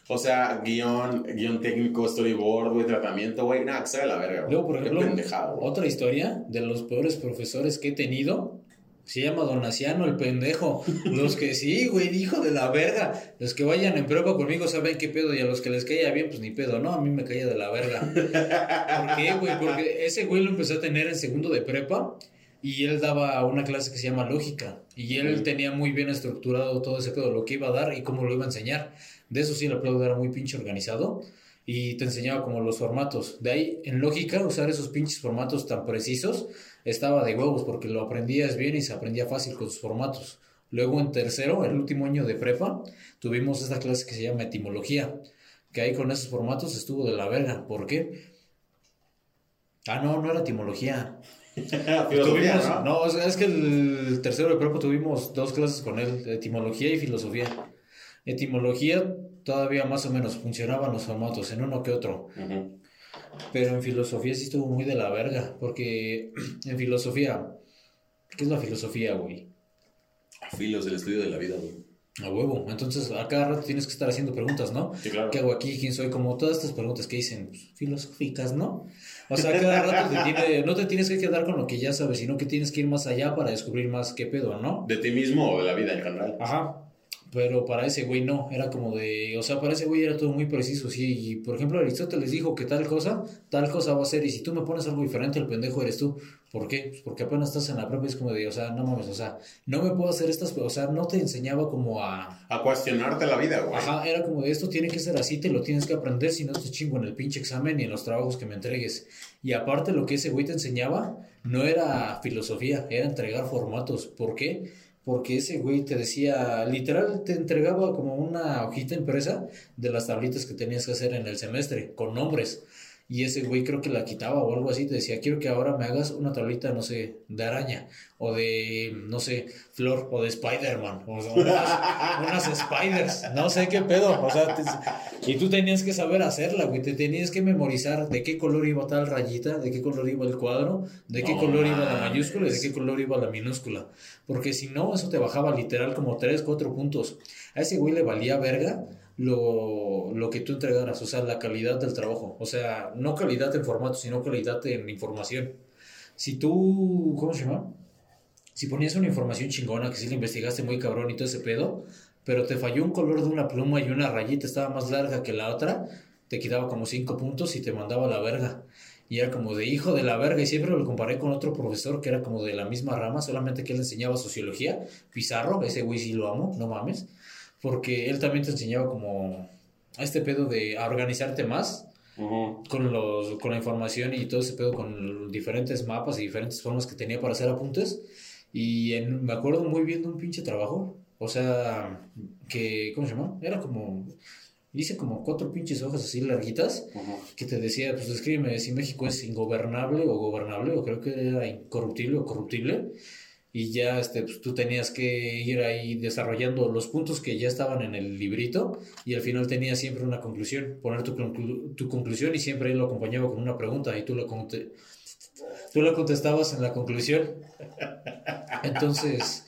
O sea, guion, guion técnico, storyboard, güey, tratamiento, güey. Nada, que sea de la verga, güey. Luego, por ejemplo, pendejada, güey. otra historia de los peores profesores que he tenido. Se llama Donaciano, el pendejo. Los que sí, güey, hijo de la verga. Los que vayan en prueba conmigo saben qué pedo. Y a los que les caía bien, pues ni pedo. No, a mí me caía de la verga. ¿Por qué, güey? Porque ese güey lo empecé a tener en segundo de prepa. Y él daba una clase que se llama lógica. Y él tenía muy bien estructurado todo ese pedo, lo que iba a dar y cómo lo iba a enseñar. De eso sí, el aplaudo era muy pinche organizado. Y te enseñaba como los formatos. De ahí, en lógica, usar esos pinches formatos tan precisos estaba de huevos porque lo aprendías bien y se aprendía fácil con sus formatos. Luego en tercero, el último año de prepa, tuvimos esta clase que se llama etimología. Que ahí con esos formatos estuvo de la verga. ¿Por qué? Ah, no, no era etimología. Filosofía, Tuvimos- ¿no? no, o sea, es que el tercero de prepa tuvimos dos clases con él, etimología y filosofía. Etimología todavía más o menos funcionaban los formatos, en uno que otro. Pero en filosofía sí estuvo muy de la verga, porque en filosofía, ¿qué es la filosofía, güey? Filos, el estudio de la vida, güey. A huevo. Entonces, a cada rato tienes que estar haciendo preguntas, ¿no? Sí, claro. ¿Qué hago aquí? ¿Quién soy? Como todas estas preguntas que dicen pues, filosóficas, ¿no? O sea, cada rato te tiene- no te tienes que quedar con lo que ya sabes, sino que tienes que ir más allá para descubrir más qué pedo, ¿no? ¿De ti mismo o de la vida en general? Ajá. Pero para ese güey no, era como de, o sea, para ese güey era todo muy preciso, sí. Y por ejemplo, Aristóteles dijo que tal cosa, tal cosa va a ser, y si tú me pones algo diferente, el pendejo eres tú. ¿Por qué? Pues porque apenas estás en la prepa y es como de, o sea, no mames, o sea, no me puedo hacer estas, o sea, no te enseñaba como a, A cuestionarte la vida, güey. Ajá, era como de esto tiene que ser así, te lo tienes que aprender, si no te chingo en el pinche examen y en los trabajos que me entregues. Y aparte lo que ese güey te enseñaba no era filosofía, era entregar formatos. ¿Por qué? Porque ese güey te decía, literal, te entregaba como una hojita impresa de las tablitas que tenías que hacer en el semestre, con nombres. Y ese güey creo que la quitaba o algo así, te decía, quiero que ahora me hagas una tablita, no sé, de araña, o de, no sé, flor, o de Spider-Man, o sea, unas, unas spiders, no sé qué pedo, o sea, te- y tú tenías que saber hacerla, güey, te tenías que memorizar de qué color iba tal rayita, de qué color iba el cuadro, de qué No color iba la mayúscula y de qué color iba la minúscula, porque si no, eso te bajaba literal como 3, 4 puntos. A ese güey le valía verga lo, lo que tú entregaras, o sea, la calidad del trabajo, o sea, no calidad en formato, sino calidad en información. Si tú, ¿cómo se llama? Si ponías una información chingona, que sí la investigaste muy cabrón y todo ese pedo, pero te falló un color de una pluma y una rayita estaba más larga que la otra, te quitaba como cinco puntos y te mandaba a la verga. Y era como de hijo de la verga. Y siempre lo comparé con otro profesor que era como de la misma rama, solamente que él enseñaba sociología. Pizarro, ese güey sí lo amo, no mames. Porque él también te enseñaba como a este pedo de a organizarte más Ujú. con, los, con la información y todo ese pedo con diferentes mapas y diferentes formas que tenía para hacer apuntes. Y en- me acuerdo muy bien de un pinche trabajo. O sea, que, ¿cómo se llama? Era como, hice como cuatro pinches hojas así larguitas Ujú. que te decía, pues escríbeme si México es ingobernable o gobernable, o creo que era incorruptible o corruptible. Y ya este, pues, tú tenías que ir ahí desarrollando los puntos que ya estaban en el librito y al final tenías siempre una conclusión, poner tu, conclu- tu conclusión y siempre él lo acompañaba con una pregunta y tú lo, tú lo contestabas en la conclusión. Entonces,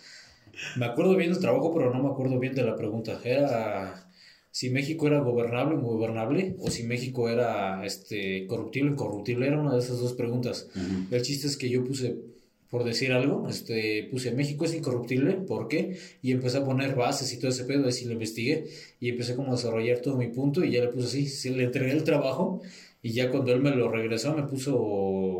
me acuerdo bien del trabajo, pero no me acuerdo bien de la pregunta. Era si México era gobernable o ingobernable o si México era este, corruptible o incorruptible. Era una de esas dos preguntas. Ujú. El chiste es que yo puse por decir algo, este, puse México es incorruptible, ¿por qué? Y empecé a poner bases y todo ese pedo, así lo investigué y empecé como a desarrollar todo mi punto y ya le puse así, sí, le entregué el trabajo y ya cuando él me lo regresó me puso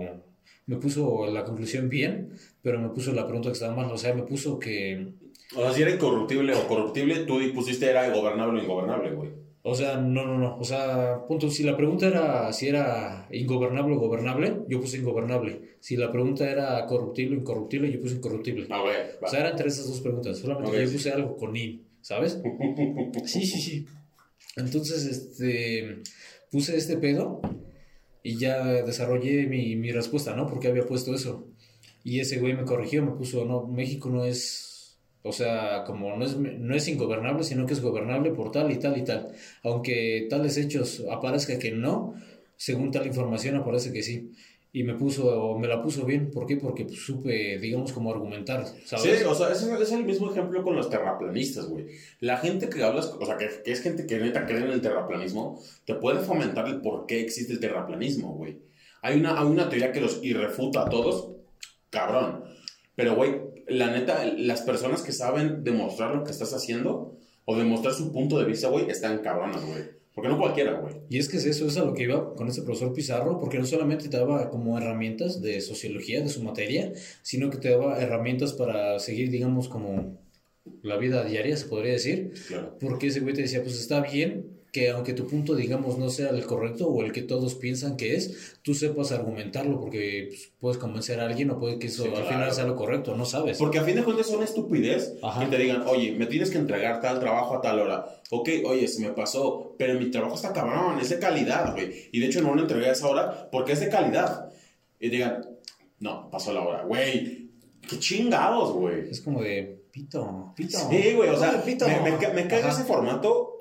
me puso la conclusión bien, pero me puso la pregunta que estaba mal, o sea, me puso que O sea, si era incorruptible o corruptible, tú pusiste era gobernable o ingobernable, güey. O sea, no, no, no. O sea, punto. Si la pregunta era si era ingobernable o gobernable, yo puse ingobernable. Si la pregunta era corruptible o incorruptible, yo puse incorruptible. Ah, güey. O sea, eran entre esas dos preguntas. Solamente yo sí. puse algo con in, ¿sabes? Sí, sí, sí. Entonces, este, puse este pedo y ya desarrollé mi, mi respuesta, ¿no? Porque había puesto eso. Y ese güey me corrigió, me puso, no, México no es, o sea, como no es, no es ingobernable, sino que es gobernable por tal y tal y tal. Aunque tales hechos aparezca que no, según tal información aparece que sí. Y me puso, me la puso bien, ¿por qué? Porque pues, supe, digamos, como argumentar. Sí, o sea, ese es el mismo ejemplo con los terraplanistas, güey. La gente que hablas, o sea, que, que es gente que neta cree en el terraplanismo, te puede fomentar el por qué existe el terraplanismo, güey. Hay una, hay una teoría que los irrefuta a todos, cabrón. Pero, güey, la neta, las personas que saben demostrar lo que estás haciendo o demostrar su punto de vista, güey, están cabronas, güey. Porque no cualquiera, güey. Y es que es eso, es a lo que iba con este profesor Pizarro, porque no solamente te daba como herramientas de sociología, de su materia, sino que te daba herramientas para seguir, digamos, como la vida diaria, se podría decir. Claro. Porque ese güey te decía, pues está bien que aunque tu punto, digamos, no sea el correcto o el que todos piensan que es, tú sepas argumentarlo, porque pues, puedes convencer a alguien o puede que eso Sí, al claro. final sea lo correcto, no sabes. Porque a fin de cuentas es una estupidez Ajá. que te digan, oye, me tienes que entregar tal trabajo a tal hora. Ok, oye, se me pasó, pero mi trabajo está cabrón, es de calidad, güey. Y de hecho no lo entregué a esa hora porque es de calidad. Y digan, no, pasó la hora. Güey, qué chingados, güey. Es como de pito, pito. Sí, güey, o sea, pito. me, me, me caga ese formato,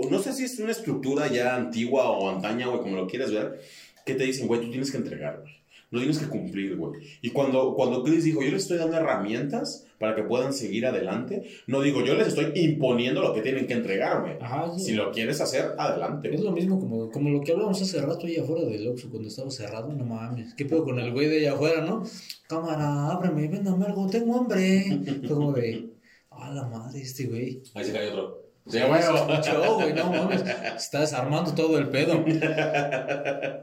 o no sé si es una estructura ya antigua o antaña, güey, como lo quieras ver, que te dicen, güey, tú tienes que entregar, güey. Lo tienes que cumplir, güey. Y cuando, cuando Chris dijo, yo les estoy dando herramientas para que puedan seguir adelante, no digo, yo les estoy imponiendo lo que tienen que entregarme. Ajá, sí. Si lo quieres hacer, adelante. Es lo mismo como, como lo que hablábamos hace rato ahí afuera del Oxxo cuando estaba cerrado, no mames. ¿Qué pedo con el güey de allá afuera, no? Cámara, ábreme, véndame algo, tengo hambre. Fue como de, a la madre este güey. Ahí se cae otro. Sí, Se escuchó, güey, no mames. Está desarmando todo el pedo.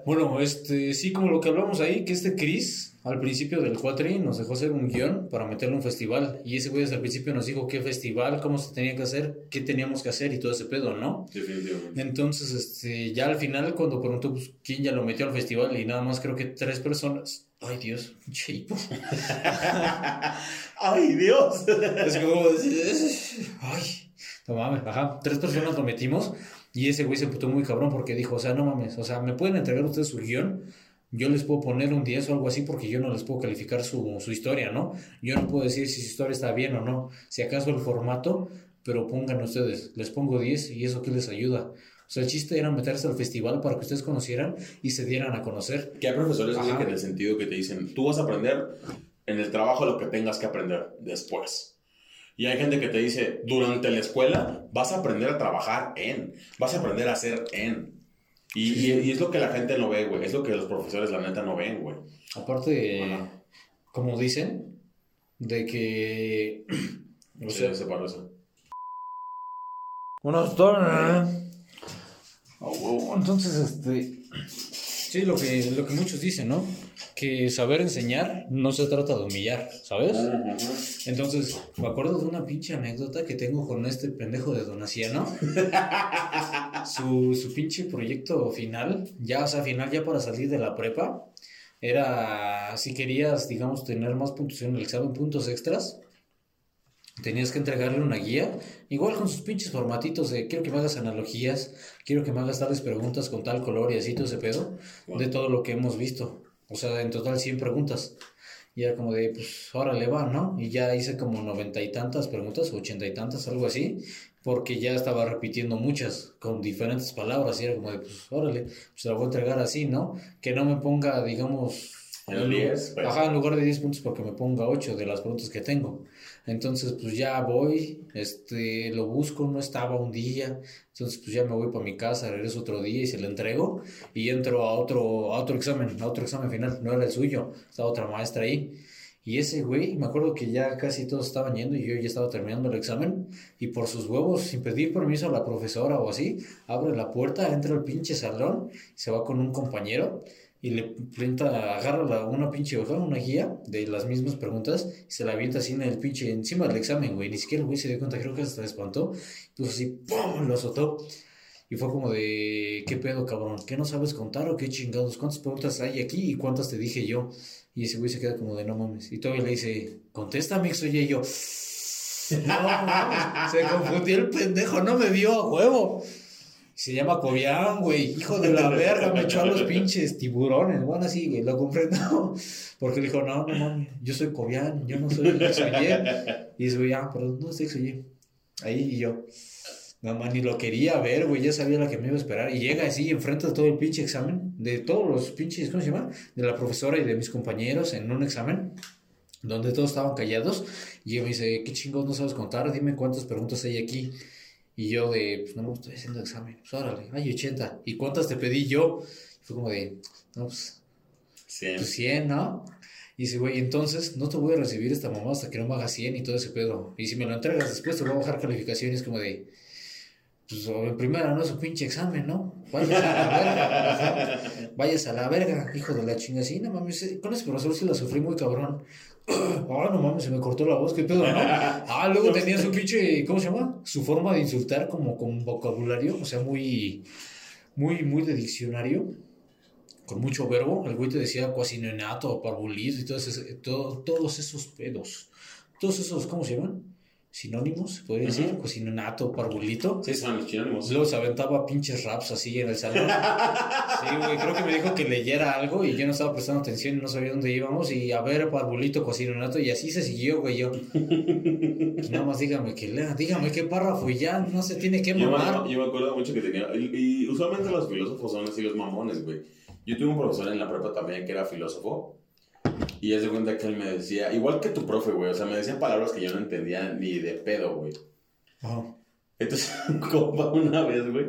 Bueno, este, sí, como lo que hablamos ahí, que este Chris, al principio del Cuatri, nos dejó hacer un guion para meterlo en un festival. Y ese güey desde el principio nos dijo qué festival, cómo se tenía que hacer, qué teníamos que hacer y todo ese pedo, ¿no? Definitivamente. Entonces, este, ya al final, cuando preguntó pues, quién ya lo metió al festival, y nada más creo que tres personas. Ay, Dios, chipo. ¡Ay, Dios! Es como. Ay, no mames, ajá. Tres personas lo metimos, y ese güey se putó muy cabrón porque dijo: O sea, no mames, o sea, ¿me pueden entregar ustedes su guion? Yo les puedo poner un 10 o algo así porque yo no les puedo calificar su, su historia, ¿no? Yo no puedo decir si su historia está bien o no. Si acaso el formato, pero pongan ustedes, les pongo 10 y eso que les ayuda. O sea, el chiste era meterse al festival para que ustedes conocieran y se dieran a conocer. Que hay profesores que en el sentido que te dicen, tú vas a aprender en el trabajo lo que tengas que aprender después. Y hay gente que te dice, durante la escuela vas a aprender a trabajar en, vas a aprender a hacer en. Y, y- y es lo que la gente no ve, güey. Es lo que los profesores, la neta, no ven, güey. Aparte, Ajá. como dicen, de que... O sea, se paró eso. Buenas tardes. Entonces, este. Sí, lo que, lo que muchos dicen, ¿no? Que saber enseñar no se trata de humillar, ¿sabes? Entonces, me acuerdo de una pinche anécdota que tengo con este pendejo de Donaciano. su, su pinche proyecto final, ya, o sea, final ya para salir de la prepa, era si querías, digamos, tener más puntuación en el examen, puntos extras. Tenías que entregarle una guía, igual con sus pinches formatitos de quiero que me hagas analogías, quiero que me hagas tales preguntas con tal color y así todo ese pedo, de todo lo que hemos visto. O sea, en total 100 preguntas. Y era como de, pues, órale va, ¿no? Y ya hice como noventa y tantas preguntas, ochenta y tantas, algo así, porque ya estaba repitiendo muchas con diferentes palabras. Y era como de, pues, órale, pues la voy a entregar así, ¿no? Que no me ponga, digamos, el 10, pues. Ajá, en lugar de 10 puntos, porque me ponga 8 de las preguntas que tengo. Entonces, pues ya voy, este, lo busco, no estaba un día, entonces pues ya me voy para mi casa, regreso otro día y se lo entrego y entro a otro, a otro examen, a otro examen final, no era el suyo, estaba otra maestra ahí. Y ese güey, me acuerdo que ya casi todos estaban yendo y yo ya estaba terminando el examen. Y por sus huevos, sin pedir permiso a la profesora o así, abre la puerta, entra al pinche salón, se va con un compañero y le planta, agarra una pinche hoja, una guía de las mismas preguntas y se la avienta así en el pinche, encima del examen, güey. Ni siquiera el güey se dio cuenta, creo que hasta espantó. Pues así, ¡pum! Lo azotó. Y fue como de, ¿qué pedo, cabrón? ¿Qué no sabes contar o qué chingados? ¿Cuántas preguntas hay aquí y cuántas te dije yo? Y ese güey se queda como de, no mames. Y todavía le dice, contéstame, soy y yo. No, mames, se confundió el pendejo, no me vio a huevo. Se llama Cobian, güey, hijo de la verga, me echó a los pinches tiburones, bueno, así, güey, lo comprendo. Porque le dijo, no, no mames, yo soy Cobian, yo no soy Xoye. Y dice, güey, ah, perdón, no soy Xoye. Ahí y yo. No, man, ni lo quería ver, güey, ya sabía la que me iba a esperar. Y llega así, enfrente de todo el pinche examen, de todos los pinches, ¿cómo se llama? De la profesora y de mis compañeros en un examen, donde todos estaban callados. Y me dice, ¿qué chingos no sabes contar? Dime cuántas preguntas hay aquí. Y yo de, pues no me estoy haciendo examen. Pues órale, hay 80. ¿Y cuántas te pedí yo? Y fue como de, no, pues 100. pues 100, ¿no? Y dice, güey, entonces no te voy a recibir esta mamá hasta que no me hagas 100 y todo ese pedo. Y si me lo entregas después te voy a bajar calificaciones como de, pues en primera no es un pinche examen, ¿no? Vayas a la verga. Vayas a la verga, hijo de la chinga. Sí, no mames, con ese profesor sí la sufrí muy cabrón. Ah, no mames, se me cortó la voz, qué pedo, ¿no? Ah, luego tenía su pinche, ¿cómo se llama? Su forma de insultar como con vocabulario, o sea, muy, muy, muy de diccionario, con mucho verbo. El güey te decía cuasinonato, parvulito y todos esos, todo, todos esos pedos. Todos esos, ¿cómo se llaman? Sinónimos, se podría decir, Ujú. cuasinonato, parvulito. Sí, son los sinónimos. Luego se aventaba pinches raps así en el salón. Sí, güey, creo que me dijo que leyera algo y yo no estaba prestando atención y no sabía dónde íbamos. Y a ver, parvulito, cocinonato, y así se siguió, güey. Yo, nada más dígame que lea, dígame qué párrafo y ya no se tiene que Yo mamar. me, yo me acuerdo mucho que tenía. Y, y usualmente los filósofos son así los mamones, güey. Yo tuve un profesor en la prepa también que era filósofo. Y es de cuenta que él me decía, igual que tu profe, güey. O sea, me decía palabras que yo no entendía ni de pedo, güey. Ajá. Entonces, compa una vez, güey,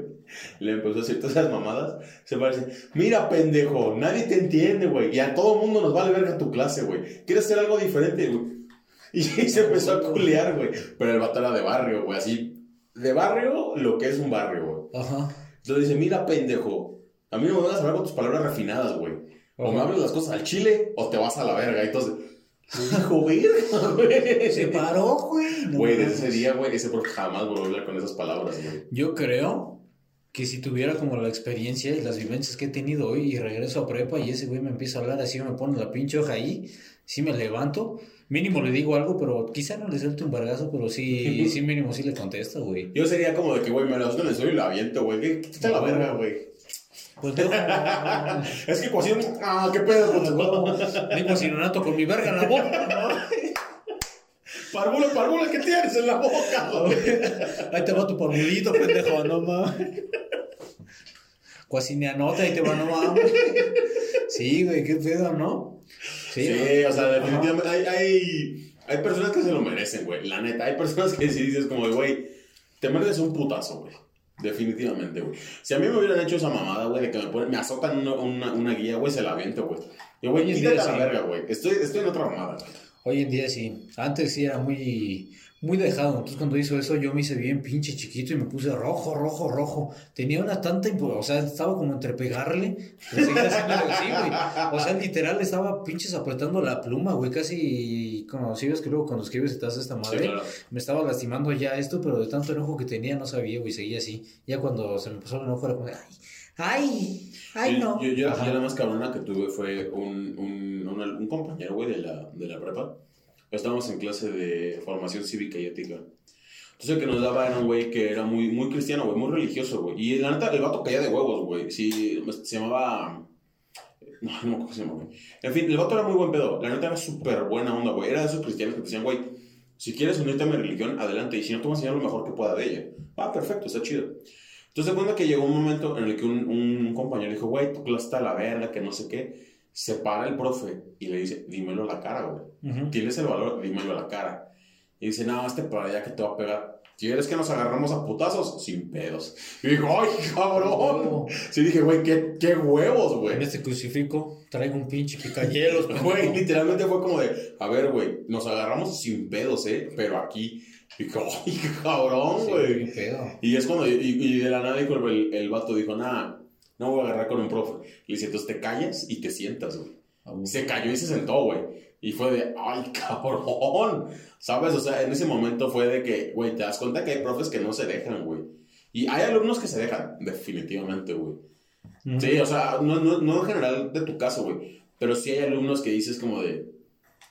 le empezó a decir todas esas mamadas. Se parece, mira, pendejo, nadie te entiende, güey. Y a todo mundo nos vale verga tu clase, güey. ¿Quieres hacer algo diferente, güey? Y se empezó a culear, güey. Pero el vato era de barrio, güey, así. De barrio, lo que es un barrio, güey. Ajá. Entonces dice, mira, pendejo, a mí no me vas a hablar con tus palabras refinadas, güey. O me hablas las cosas al chile o te vas a la verga. Entonces, dijo, verga, güey. Se paró, güey. No Güey, desde ese día, güey, ese profe jamás volvió a hablar con esas palabras, güey. Yo creo que si tuviera como la experiencia y las vivencias que he tenido hoy y regreso a prepa y ese güey me empieza a hablar así, me pone la pinche hoja ahí, sí me levanto, mínimo le digo algo, pero quizá no le suelte un vergazo, pero sí, sí mínimo sí le contesto, güey. Yo sería como de que, güey, me lo en el suelo y lo aviento, güey. ¿Qué- Quítate la verga, güey. Pues dejo, Es que cocino. Ah, qué pedo digo sinonato con mi verga en la boca, ¿no? Parvula, parvula, ¿qué tienes en la boca, güey? Ahí te va tu parvulito, pendejo, no mames. Cuasineanota, ahí te va, no mames. Sí, güey, qué pedo, ¿no? Sí, o sea, definitivamente hay, hay, hay personas que se lo merecen, güey. La neta, hay personas que sí dices como, de, güey, te mereces un putazo, güey. Definitivamente, güey. Si a mí me hubieran hecho esa mamada, güey, de que me, ponen, me azotan una, una, una guía, güey, se la aviento, güey. Yo, güey, Hoy en quítate la sí. verga, güey. Estoy, estoy en otra mamada, güey. Hoy en día sí. Antes sí era muy, muy dejado. Entonces cuando hizo eso yo me hice bien pinche chiquito y me puse rojo, rojo, rojo. Tenía una tanta... O sea, estaba como entre pegarle. Pero seguía haciéndole así, güey. O sea, literal estaba pinches apretando la pluma, güey. Casi como si ves que luego cuando escribes y te haces esta Sí, madre. claro. Me estaba lastimando ya esto, pero de tanto enojo que tenía no sabía, güey. Seguía así. Ya cuando se me pasó el enojo era como de... ¡Ay! ¡Ay! ¡Ay, no! Yo, yo, yo la más cabrona que tuve fue un, un, una- un compañero, güey, de la, de la prepa. Estábamos en clase de formación cívica y ética. Entonces el que nos daba era un güey que era muy, muy cristiano, güey, muy religioso, güey. Y la neta, el vato caía de huevos, güey. Sí, se llamaba... No, no me acuerdo cómo se llama, güey. En fin, el vato era muy buen pedo. La neta era súper buena onda, güey. Era de esos cristianos que te decían, güey, si quieres unirte a mi religión, adelante. Y si no, te voy a enseñar lo mejor que pueda de ella. Ah, perfecto, está chido. Entonces, cuenta que llegó un momento en el que un, un compañero dijo, güey, tu clase está a la verga, que no sé qué. Se para el profe y le dice, dímelo a la cara, güey. Tienes el valor, dímelo a la cara. Y dice, no, este para allá que te va a pegar. ¿Quieres que nos agarramos a putazos? Sin pedos. Y digo, ¡ay, cabrón! Sí, dije, güey, qué, qué huevos, güey. En este crucifijo traigo un pinche picayelos. Güey, literalmente fue como de, a ver, güey, nos agarramos sin pedos, ¿eh? Pero aquí, y digo, ¡ay, cabrón, güey! Y es cuando, y, y de la nada dijo el, el vato, dijo, nada, no voy a agarrar con un profe. Le dice, entonces te callas y te sientas, güey. Se cayó y se sentó, güey. Y fue de, ay, cabrón. ¿Sabes? O sea, en ese momento fue de que, güey, te das cuenta que hay profes que no se dejan, güey. Y hay alumnos que se dejan, definitivamente, güey. Sí, o sea, no, no, no en general de tu caso, güey. Pero sí hay alumnos que dices como de,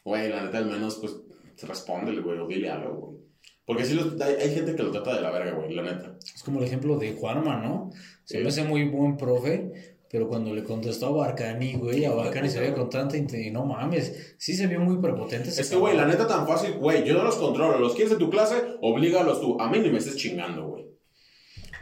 güey, la neta, al menos, pues, respóndele, güey, o dile algo, güey. Porque sí, los- hay, hay gente que lo trata de la verga, güey, la neta. Es como el ejemplo de Juanma, ¿no? Se Sí. me hace muy buen profe, pero cuando le contestó a Barcani, güey, a Barcani se veía con tanta inte- No mames, sí se vio muy prepotente. ese Es que, güey, la neta tan fácil, güey, yo no los controlo. Los quieres en tu clase, oblígalos tú. A mí ni me estés chingando, güey.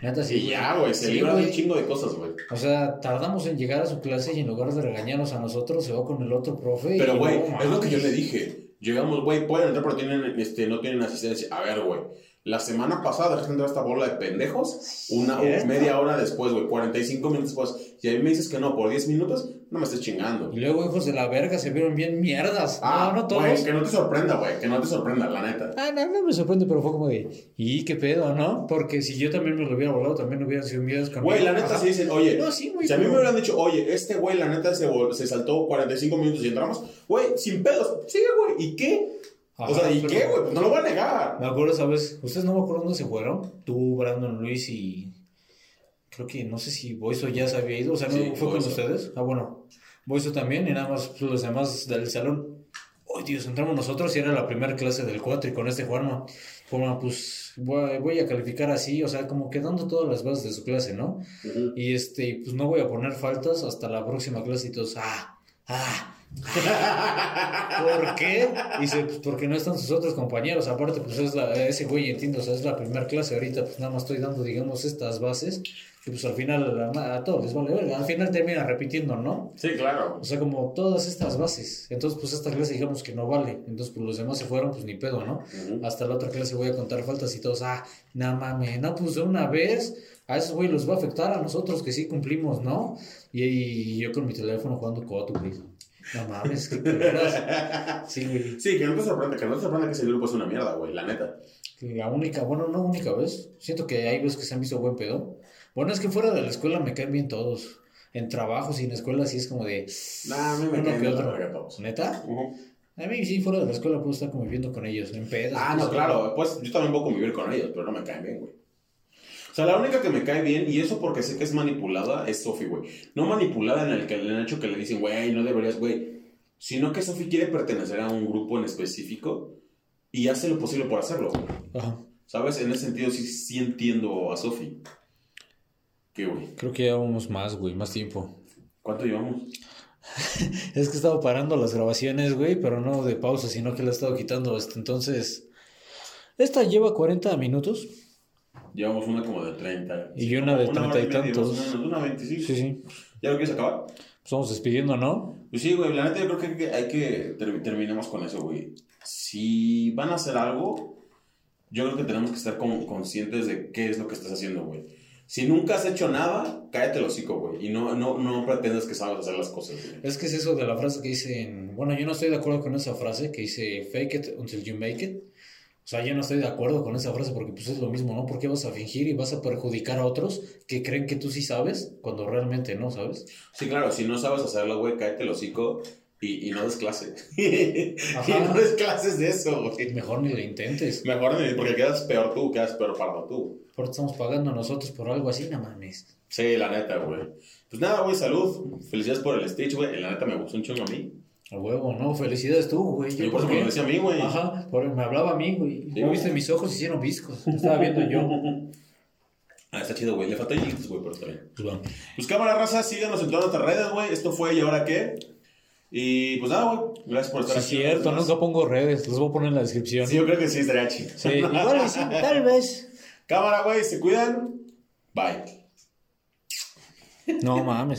Neta, sí. Y ya, güey, se Sí, libra de un chingo de cosas, güey. O sea, tardamos en llegar a su clase y en lugar de regañarnos a nosotros, se va con el otro profe. Pero, güey, no es lo que yo le dije. Llegamos, güey, pueden entrar, pero tienen, este, no tienen asistencia. A ver, güey. La semana pasada dejaste entrar esta bola de pendejos una ¿Cierto? media hora después, güey, 45 minutos después. Y a mí me dices que no, por 10 minutos, no me estés chingando. Y luego, hijos de la verga, se vieron bien mierdas. Ah, no, no todos. güey, que no te sorprenda, güey, que no te sorprenda, la neta. Ah, no, no me sorprende, pero fue como de, ¿y qué pedo, no? Porque si yo también me lo hubiera volado, también hubieran sido conmigo. Güey, la neta sí dicen, oye, No, sí, güey. si a mí me hubieran dicho, oye, este güey, la neta se, se saltó 45 minutos y entramos, güey, sin pedos, sigue, güey, ¿y qué? O Ajá, sea, ¿y qué, güey? Pues no lo voy a negar. Me acuerdo, ¿sabes? Ustedes no me acuerdo dónde se fueron. Tú, Brandon, Luis y. Creo que no sé si Boiso ya se había ido. O sea, ¿no Sí, fue con Boiso. ustedes? Ah, bueno. Boiso también y nada más pues, los demás del salón. Ay, Dios, entramos nosotros y era la primera clase del 4 y con este Juanma. Juanma, pues voy, voy a calificar así, o sea, como quedando todas las bases de su clase, ¿no? Ujú. Y este, pues no voy a poner faltas hasta la próxima clase y todos, ah, ah. ¿Por qué? Dice, pues porque no están sus otros compañeros. Aparte, pues es la, ese güey, entiendo, o sea, es la primera clase. Ahorita, pues nada más estoy dando, digamos, estas bases. Y pues al final, a, a todos les vale verga. Al final termina repitiendo, ¿no? Sí, claro. O sea, como todas estas bases. Entonces, pues esta clase, digamos que no vale. Entonces, pues los demás se fueron, pues ni pedo, ¿no? Ujú. Hasta la otra clase voy a contar faltas y todos, ah, no mames, no, pues de una vez. A esos güey los va a afectar a nosotros que sí cumplimos, ¿no? Y, y yo con mi teléfono jugando coto, güey. No mames, qué culeras. Sí, güey. Sí, que no te sorprenda, que no te sorprenda que ese grupo es una mierda, güey, la neta. La única, bueno, no única vez. Siento que hay veces que se han visto buen pedo. Bueno, es que fuera de la escuela me caen bien todos. En trabajos y en escuela sí es como de. Nah, a mí me caen que verga todos. ¿Neta? A mí sí, fuera de la escuela puedo estar conviviendo con ellos, en pedos. Ah, no, claro, pues yo también puedo convivir con ellos, pero no me caen bien, güey. O sea, la única que me cae bien, y eso porque sé que es manipulada, es Sofi, güey. No manipulada en el, que, en el hecho que le dicen, güey, no deberías, güey. Sino que Sofi quiere pertenecer a un grupo en específico y hace lo posible por hacerlo. Ajá. ¿Sabes? En ese sentido sí, sí entiendo a Sofi. ¿Qué, güey? Creo que llevamos más, güey, más tiempo. ¿Cuánto llevamos? Es que he estado parando las grabaciones, güey, pero no de pausa, sino que la he estado quitando. Este, entonces, esta lleva 40 minutos. Llevamos una como de 30. Y una de hora 30 y tantos. menos, Una 25. Sí, sí. ¿Ya lo quieres acabar? Pues vamos despidiendo, ¿no? Pues sí, güey, la neta yo creo que hay que, hay que ter- terminemos con eso, güey. Si van a hacer algo, yo creo que tenemos que estar como conscientes de qué es lo que estás haciendo, güey. Si nunca has hecho nada, cállate el hocico, güey. Y no, no, no pretendas que sabes hacer las cosas, güey. Es que es eso de la frase que dicen. Bueno, yo no estoy de acuerdo con esa frase que dice fake it until you make it. O sea, yo no estoy de acuerdo con esa frase porque pues es lo mismo, ¿no? ¿Por qué vas a fingir y vas a perjudicar a otros que creen que tú sí sabes cuando realmente no sabes? Sí, claro, si no sabes hacerlo, güey, cállate el hocico y, y no des clase. y no des clases de eso, güey. Mejor ni lo intentes. Mejor ni- porque quedas peor tú, quedas peor para tú. Porque estamos pagando nosotros por algo así, no mames. Sí, la neta, güey. Pues nada, güey, salud. Felicidades por el Stitch, güey. La neta me gustó un chingo a mí. A huevo, no, felicidades tú, güey. Yo por eso qué? me lo decía a mí, güey. Ajá, por- me hablaba a mí, güey. Sí, ¿No güey. viste mis ojos? Hicieron viscos. Te estaba viendo yo. Ah, está chido, güey. Le faltó hilitos, güey, pero está bien. Pues bueno. Pues cámara raza, síganos en todas nuestras redes, güey. Esto fue ¿Y ahora qué? Y pues nada, güey. Gracias por Sí, estar es aquí. cierto, una vez nunca pongo redes. Los voy a poner en la descripción. Sí, yo creo que sí, estaría chido. Sí, igual sí, tal vez. Cámara, güey, se cuidan. Bye. No mames.